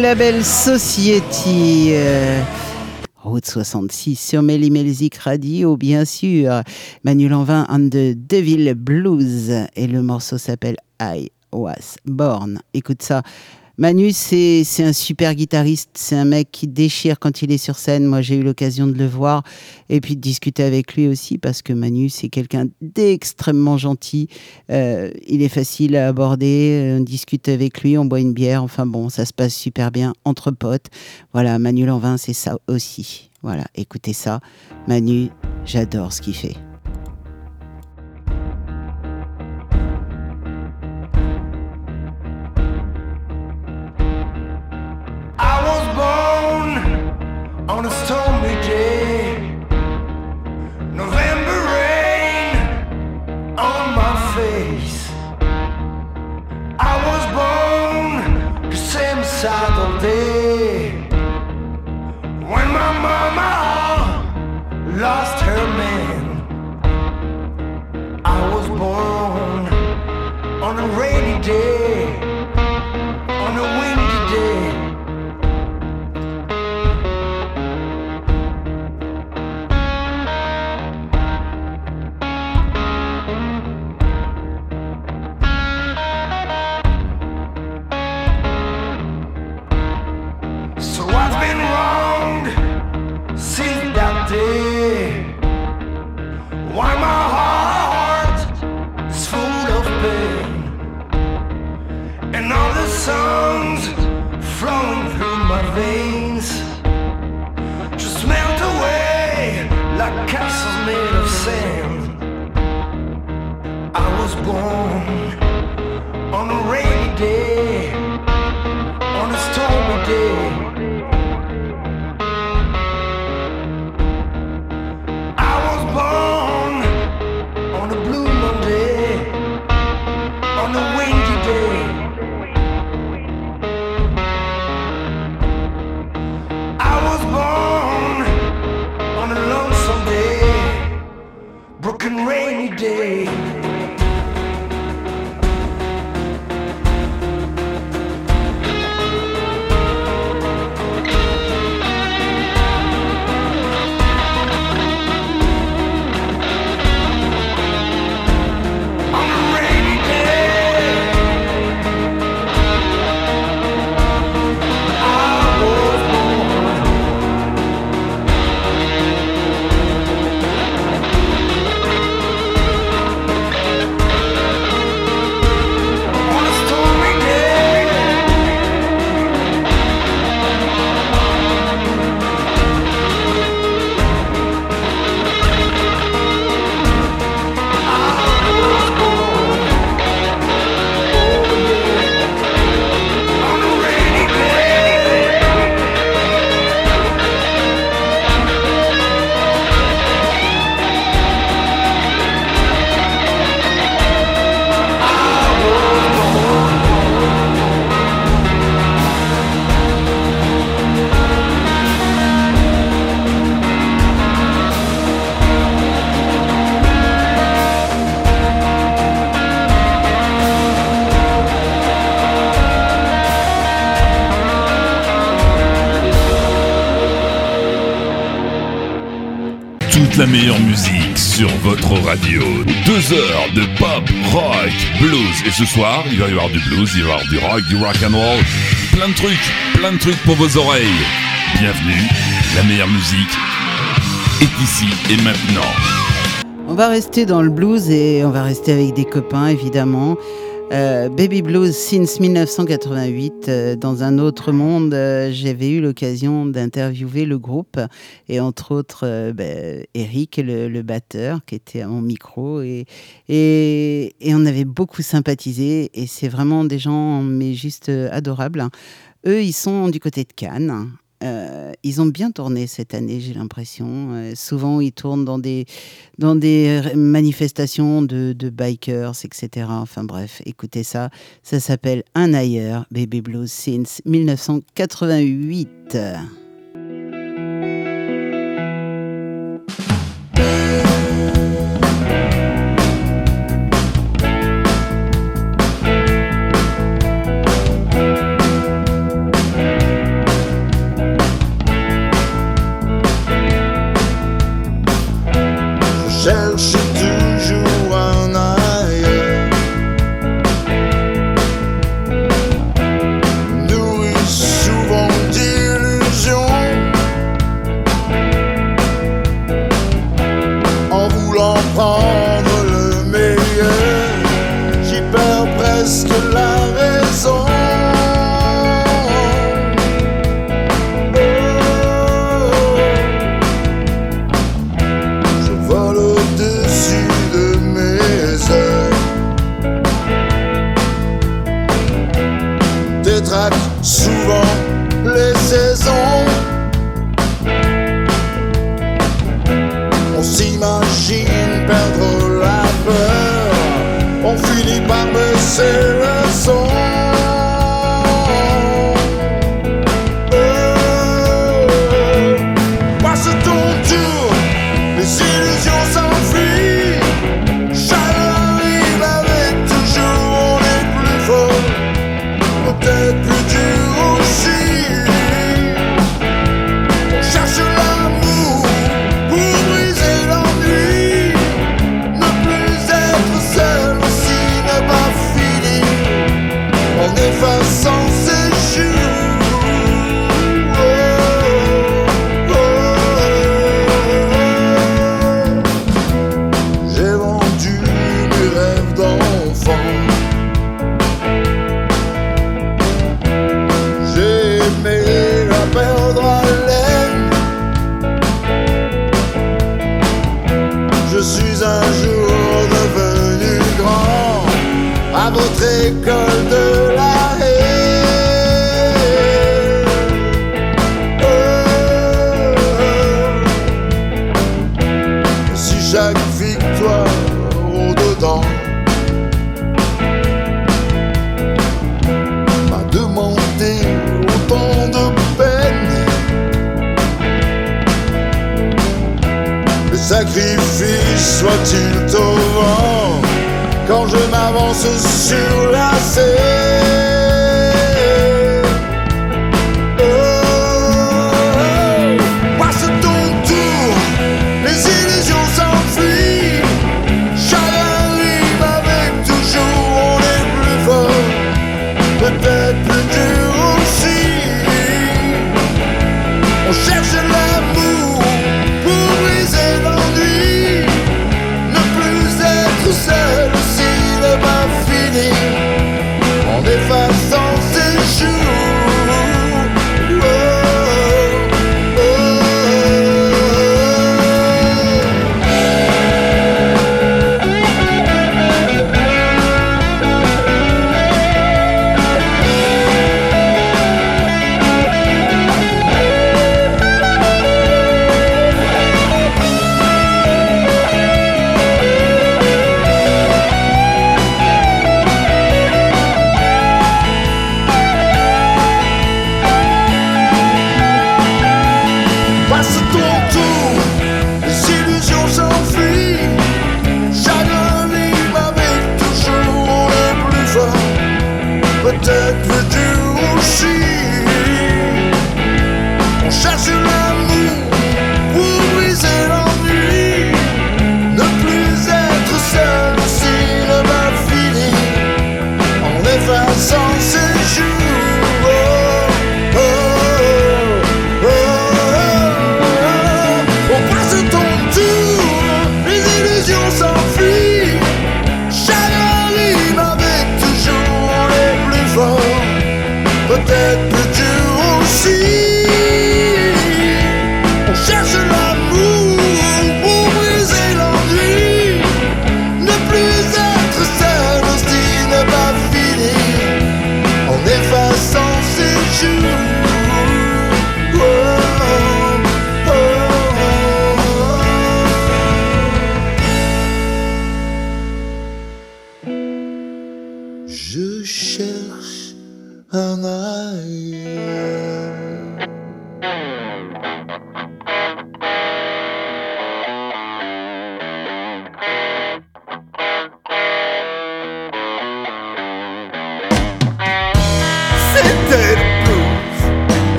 Label Society. euh, Route 66 sur Melly Radio, bien sûr. Manu Lanvin and the Devil Blues. Et le morceau s'appelle I Was Born. Écoute ça. Manu, c'est un super guitariste. C'est un mec qui déchire quand il est sur scène. Moi, j'ai eu l'occasion de le voir et puis de discuter avec lui aussi parce que Manu, c'est quelqu'un d'extrêmement gentil. Euh, il est facile à aborder. On discute avec lui, on boit une bière. Enfin bon, ça se passe super bien entre potes. Voilà, Manu Lanvin, c'est ça aussi. Voilà, écoutez ça. Manu, j'adore ce qu'il fait. On a stormy day. November rain on my face. I was born the same side all day. When my mama lost her man, I was born on a rainy day, all votre radio. Deux heures de pop, rock, blues. Et ce soir, il va y avoir du blues, il va y avoir du rock, du rock and roll. Plein de trucs, plein de trucs pour vos oreilles. Bienvenue, la meilleure musique est ici et maintenant. On va rester dans le blues et on va rester avec des copains évidemment. Euh, Baby Blues since 1988. euh, dans un autre monde, euh, j'avais eu l'occasion d'interviewer le groupe et entre autres ben, Eric, le, batteur, qui était à mon micro et, et, et on avait beaucoup sympathisé et c'est vraiment des gens mais juste adorables. Eux, ils sont du côté de Cannes. Euh, ils ont bien tourné cette année, j'ai l'impression. Euh, souvent, ils tournent dans des, dans des manifestations de, de bikers, etc. Enfin bref, écoutez ça. Ça s'appelle Un ailleurs, Baby Blues since 1988.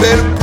J'avais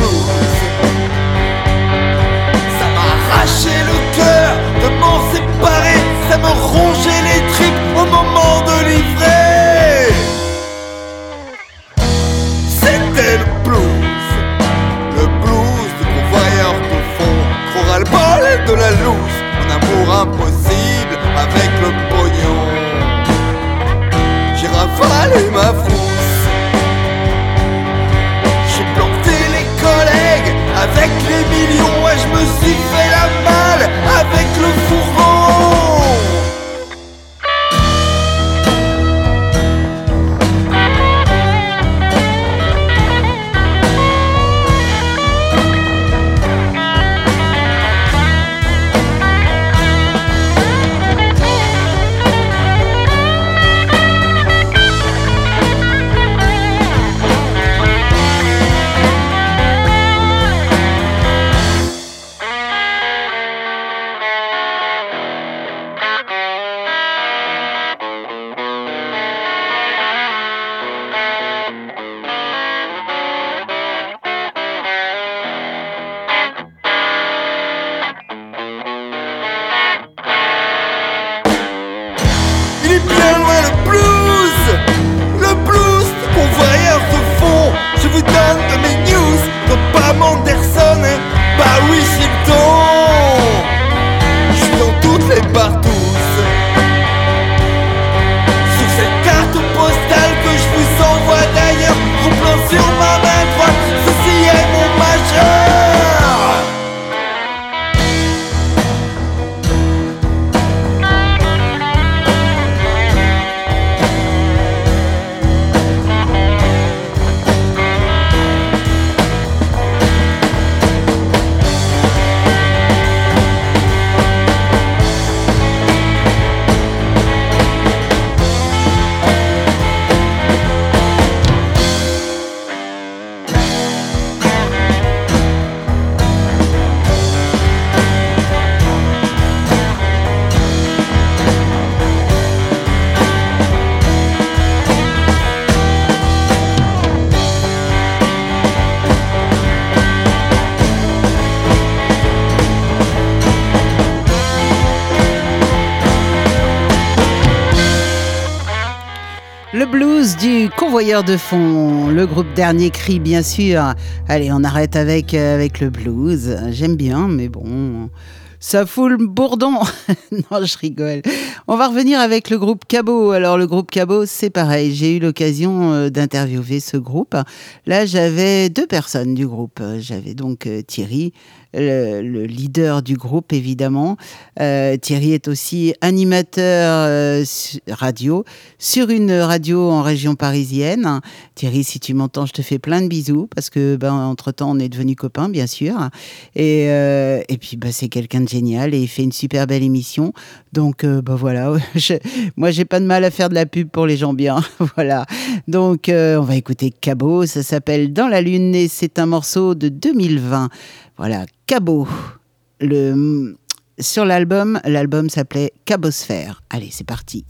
de fond, le groupe Dernier Cri bien sûr. Allez, on arrête avec, euh, avec le blues. J'aime bien, mais bon, ça fout le bourdon. non, je rigole. On va revenir avec le groupe Cabot. Alors le groupe Cabot, c'est pareil. J'ai eu l'occasion euh, d'interviewer ce groupe. Là, j'avais deux personnes du groupe. J'avais donc euh, Thierry, le, le leader du groupe, évidemment. Euh, Thierry est aussi animateur euh, radio sur une radio en région parisienne. Thierry, si tu m'entends, je te fais plein de bisous parce que, ben, entre temps, on est devenus copains, bien sûr. Et, euh, et puis, ben, c'est quelqu'un de génial et il fait une super belle émission. Donc, ben voilà, je, moi, j'ai pas de mal à faire de la pub pour les gens bien. voilà. Donc, on va écouter Cabot. Ça s'appelle Dans la Lune et c'est un morceau de 2020. Voilà, Cabot. Sur l'album, l'album s'appelait Cabosphère. Allez, c'est parti.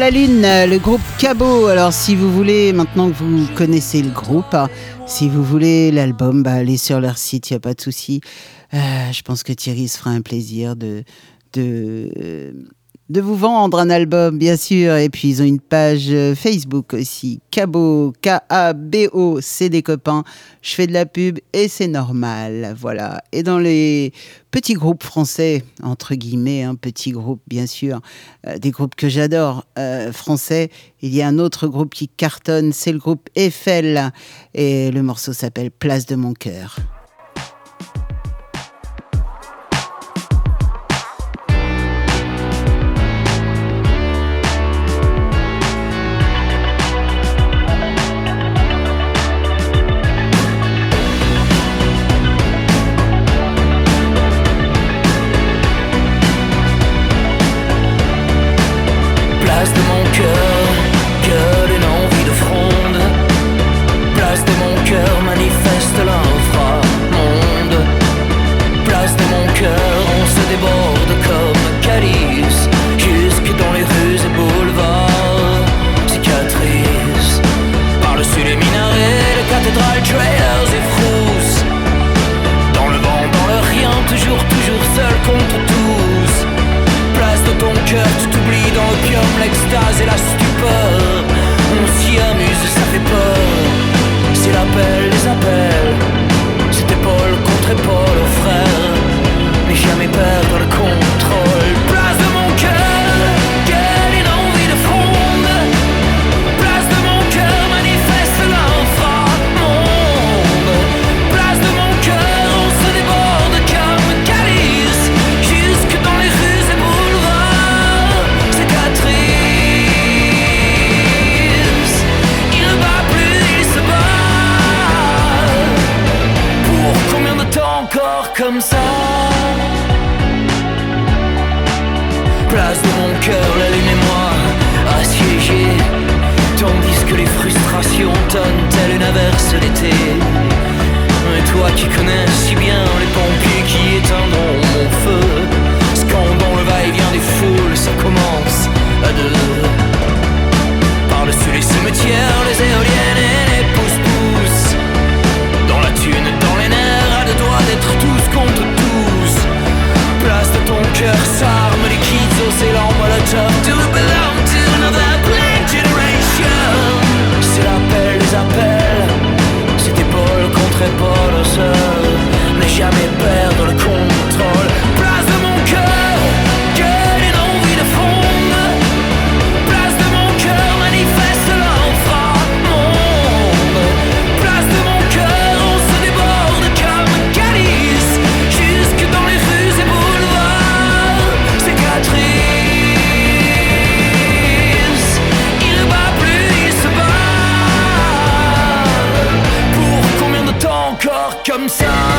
La lune, le groupe Cabot. Alors si vous voulez, maintenant que vous connaissez le groupe, si vous voulez l'album, bah, allez sur leur site, il n'y a pas de souci. Euh, je pense que Thierry se fera un plaisir de, de, de vous vendre un album, bien sûr. Et puis ils ont une page euh, Facebook aussi, Cabot, K-A-B-O, c'est des copains. Je fais de la pub et c'est normal, voilà. Et dans les petits groupes français, entre guillemets, un petit groupe bien sûr, euh, des groupes que j'adore euh, français, il y a un autre groupe qui cartonne, c'est le groupe Eiffel. Et le morceau s'appelle Place de mon cœur. D'été. Et toi qui connais si bien les pompiers qui éteindront mon feu. Scandant le va-et-vient des foules, ça commence à deux. Par-dessus les cimetières, les éoliennes et les pouces-pouces. Dans la thune, dans les nerfs, à deux doigts d'être tous contre tous. Place de ton cœur, s'arme kids aux élans molotov. To belong épaule contre épaule seul. Mais jamais perdre side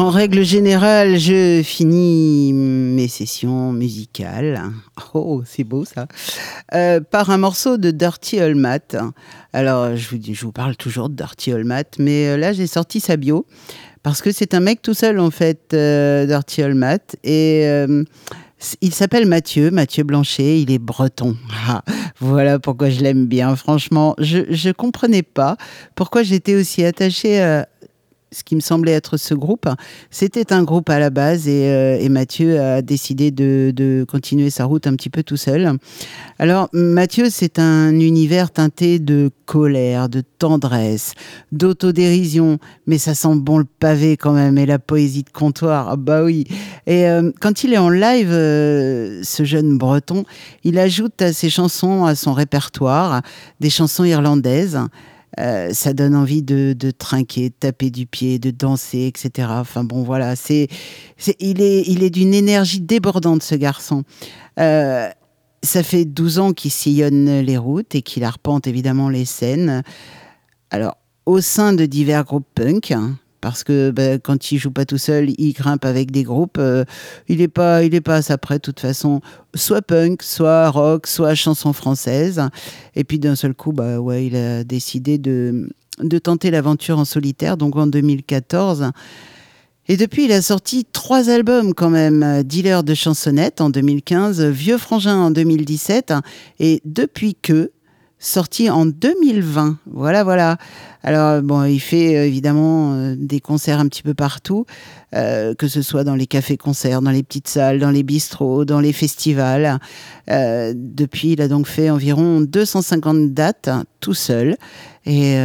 En règle générale, je finis mes sessions musicales. Oh, c'est beau ça. Euh, par un morceau de Dirty Olmat. Alors, je vous, dis, je parle toujours de Dirty Olmat, mais euh, là, j'ai sorti sa bio. Parce que c'est un mec tout seul, en fait, euh, Dirty Olmat. Et euh, il s'appelle Mathieu, Mathieu Blanchet. Il est breton. Ah, voilà pourquoi je l'aime bien. Franchement, je ne comprenais pas pourquoi j'étais aussi attachée à ce qui me semblait être ce groupe. C'était un groupe à la base et, euh, Mathieu a décidé de, de continuer sa route un petit peu tout seul. Alors Mathieu, c'est un univers teinté de colère, de tendresse, d'autodérision, mais ça sent bon le pavé quand même et la poésie de comptoir. Ah bah oui. Et euh, quand il est en live, euh, ce jeune breton, il ajoute à ses chansons, à son répertoire, des chansons irlandaises. Euh, ça donne envie de, trinquer, de taper du pied, de danser, etc. Enfin bon, voilà, c'est, il est, il est d'une énergie débordante, ce garçon. Euh, ça fait 12 ans qu'il sillonne les routes et qu'il arpente évidemment les scènes. Alors, au sein de divers groupes punk, parce que bah, quand il joue pas tout seul, il grimpe avec des groupes. euh, il n'est pas, il est pas à sa près, de toute façon. Soit punk, soit rock, soit chanson française. Et puis d'un seul coup, bah ouais, il a décidé de, de tenter l'aventure en solitaire, donc en 2014. Et depuis, il a sorti trois albums quand même. Dealer de chansonnettes en 2015, Vieux Frangin en 2017, et depuis que, sorti en 2020. Voilà, voilà. Alors, bon, il fait euh, évidemment euh, des concerts un petit peu partout, euh, que ce soit dans les cafés-concerts, dans les petites salles, dans les bistrots, dans les festivals. Euh, depuis, il a donc fait environ 250 dates hein, tout seul, et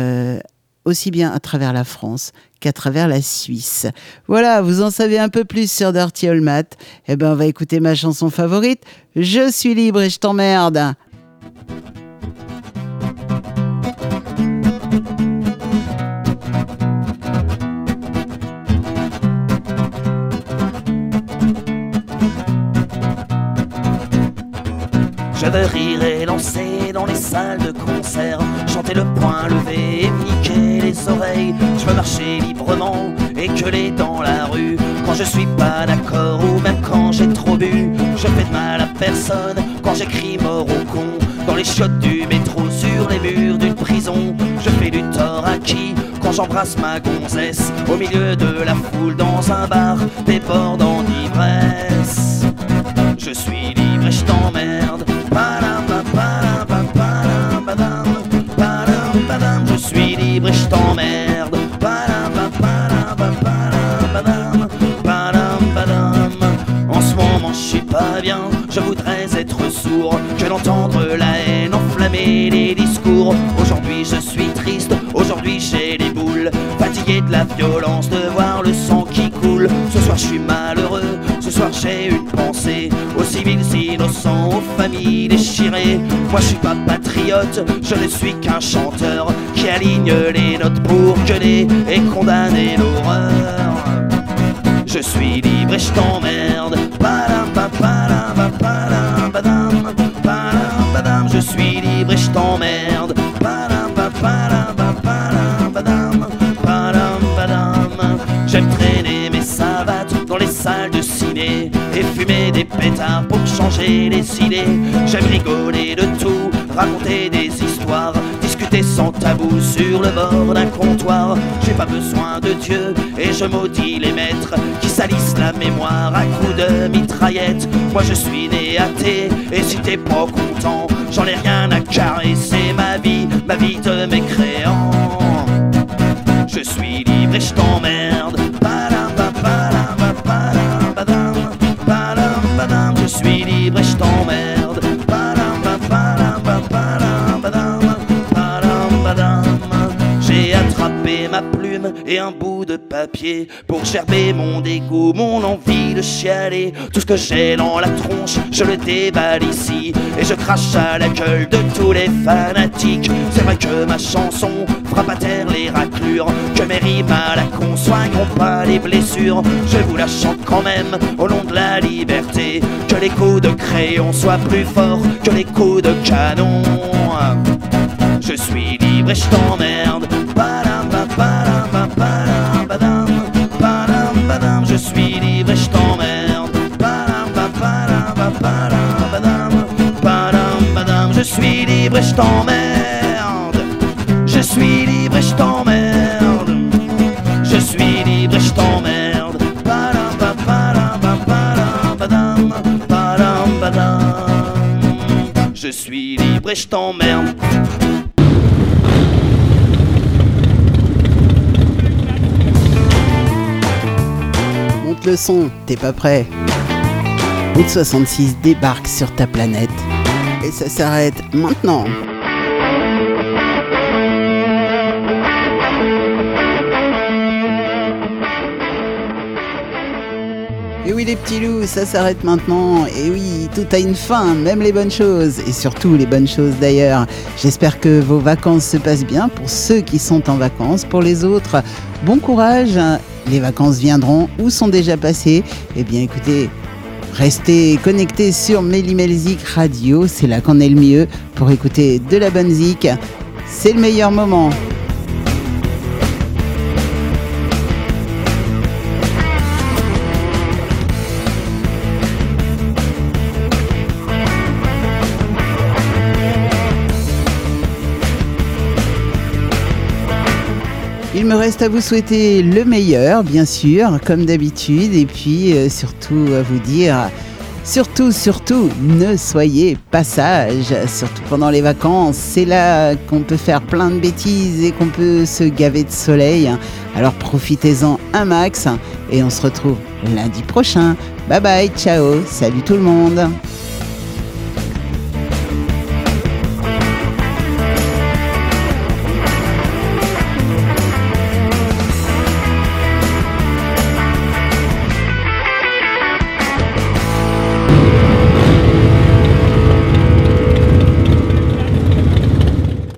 aussi bien à travers la France qu'à travers la Suisse. Voilà, vous en savez un peu plus sur Dirty Olmat. Eh ben, on va écouter ma chanson favorite. Je suis libre et je t'emmerde. Je veux rire et lancer dans les salles de concert, chanter le poing levé et niquer les oreilles. Je veux marcher librement et gueuler dans la rue quand je suis pas d'accord ou même quand j'ai trop bu. Je fais de mal à personne quand j'écris mort au con dans les chiottes du métro sur les murs d'une prison. Je fais du tort à qui? Quand j'embrasse ma gonzesse au milieu de la foule dans un bar débordant d'ivresse. Je suis libre je t'emmerde. Je suis libre et je t'emmerde. En ce moment, je suis pas bien. Je voudrais être sourd que d'entendre la haine enflammer les discours. Aujourd'hui, je suis triste. Aujourd'hui, j'ai les boules. Fatigué de la violence, de voir le sang qui coule. Ce soir, je suis malheureux. Ce soir, j'ai une pensée aux civils innocents, aux familles déchirées. Moi, je suis pas patriote. Je ne suis qu'un chanteur qui aligne les notes pour gueuler et condamner l'horreur. Je suis libre et je t'emmerde. Je suis libre et je t'emmerde. Et fumer des pétards pour changer les idées. J'aime rigoler de tout, raconter des histoires, discuter sans tabou sur le bord d'un comptoir. J'ai pas besoin de Dieu et je maudis les maîtres qui salissent la mémoire à coups de mitraillette. Moi je suis né athée et si t'es pas content, j'en ai rien à carrer. C'est ma vie, ma vie de mécréant. Je suis libre et je t'emmerde. Et un bout de papier pour gerber mon dégoût, mon envie de chialer. Tout ce que j'ai dans la tronche, je le déballe ici et je crache à la gueule de tous les fanatiques. C'est vrai que ma chanson frappe à terre les raclures, que mes rimes à la con soigneront pas les blessures. Je vous la chante quand même au nom de la liberté, que les coups de crayon soient plus forts que les coups de canon. Je suis libre et je t'emmerde. Libre et je t'emmerde. Je suis libre et je t'emmerde. Je suis libre et je t'emmerde. Je suis libre et je t'emmerde. Monte le son, t'es pas prêt. Route 66 débarque sur ta planète. Et ça s'arrête maintenant. Et oui les petits loups, ça s'arrête maintenant. Et oui, tout a une fin, même les bonnes choses. Et surtout les bonnes choses d'ailleurs. J'espère que vos vacances se passent bien pour ceux qui sont en vacances. Pour les autres, bon courage. Les vacances viendront ou sont déjà passées? Eh bien écoutez, Restez connectés sur Mélimelzik Radio, c'est là qu'on est le mieux pour écouter de la bonne zik. C'est le meilleur moment. Il me reste à vous souhaiter le meilleur, bien sûr, comme d'habitude, et puis euh, surtout à vous dire, surtout, surtout, ne soyez pas sages, surtout pendant les vacances. C'est là qu'on peut faire plein de bêtises et qu'on peut se gaver de soleil. Alors profitez-en un max, et on se retrouve lundi prochain. Bye bye, ciao, salut tout le monde.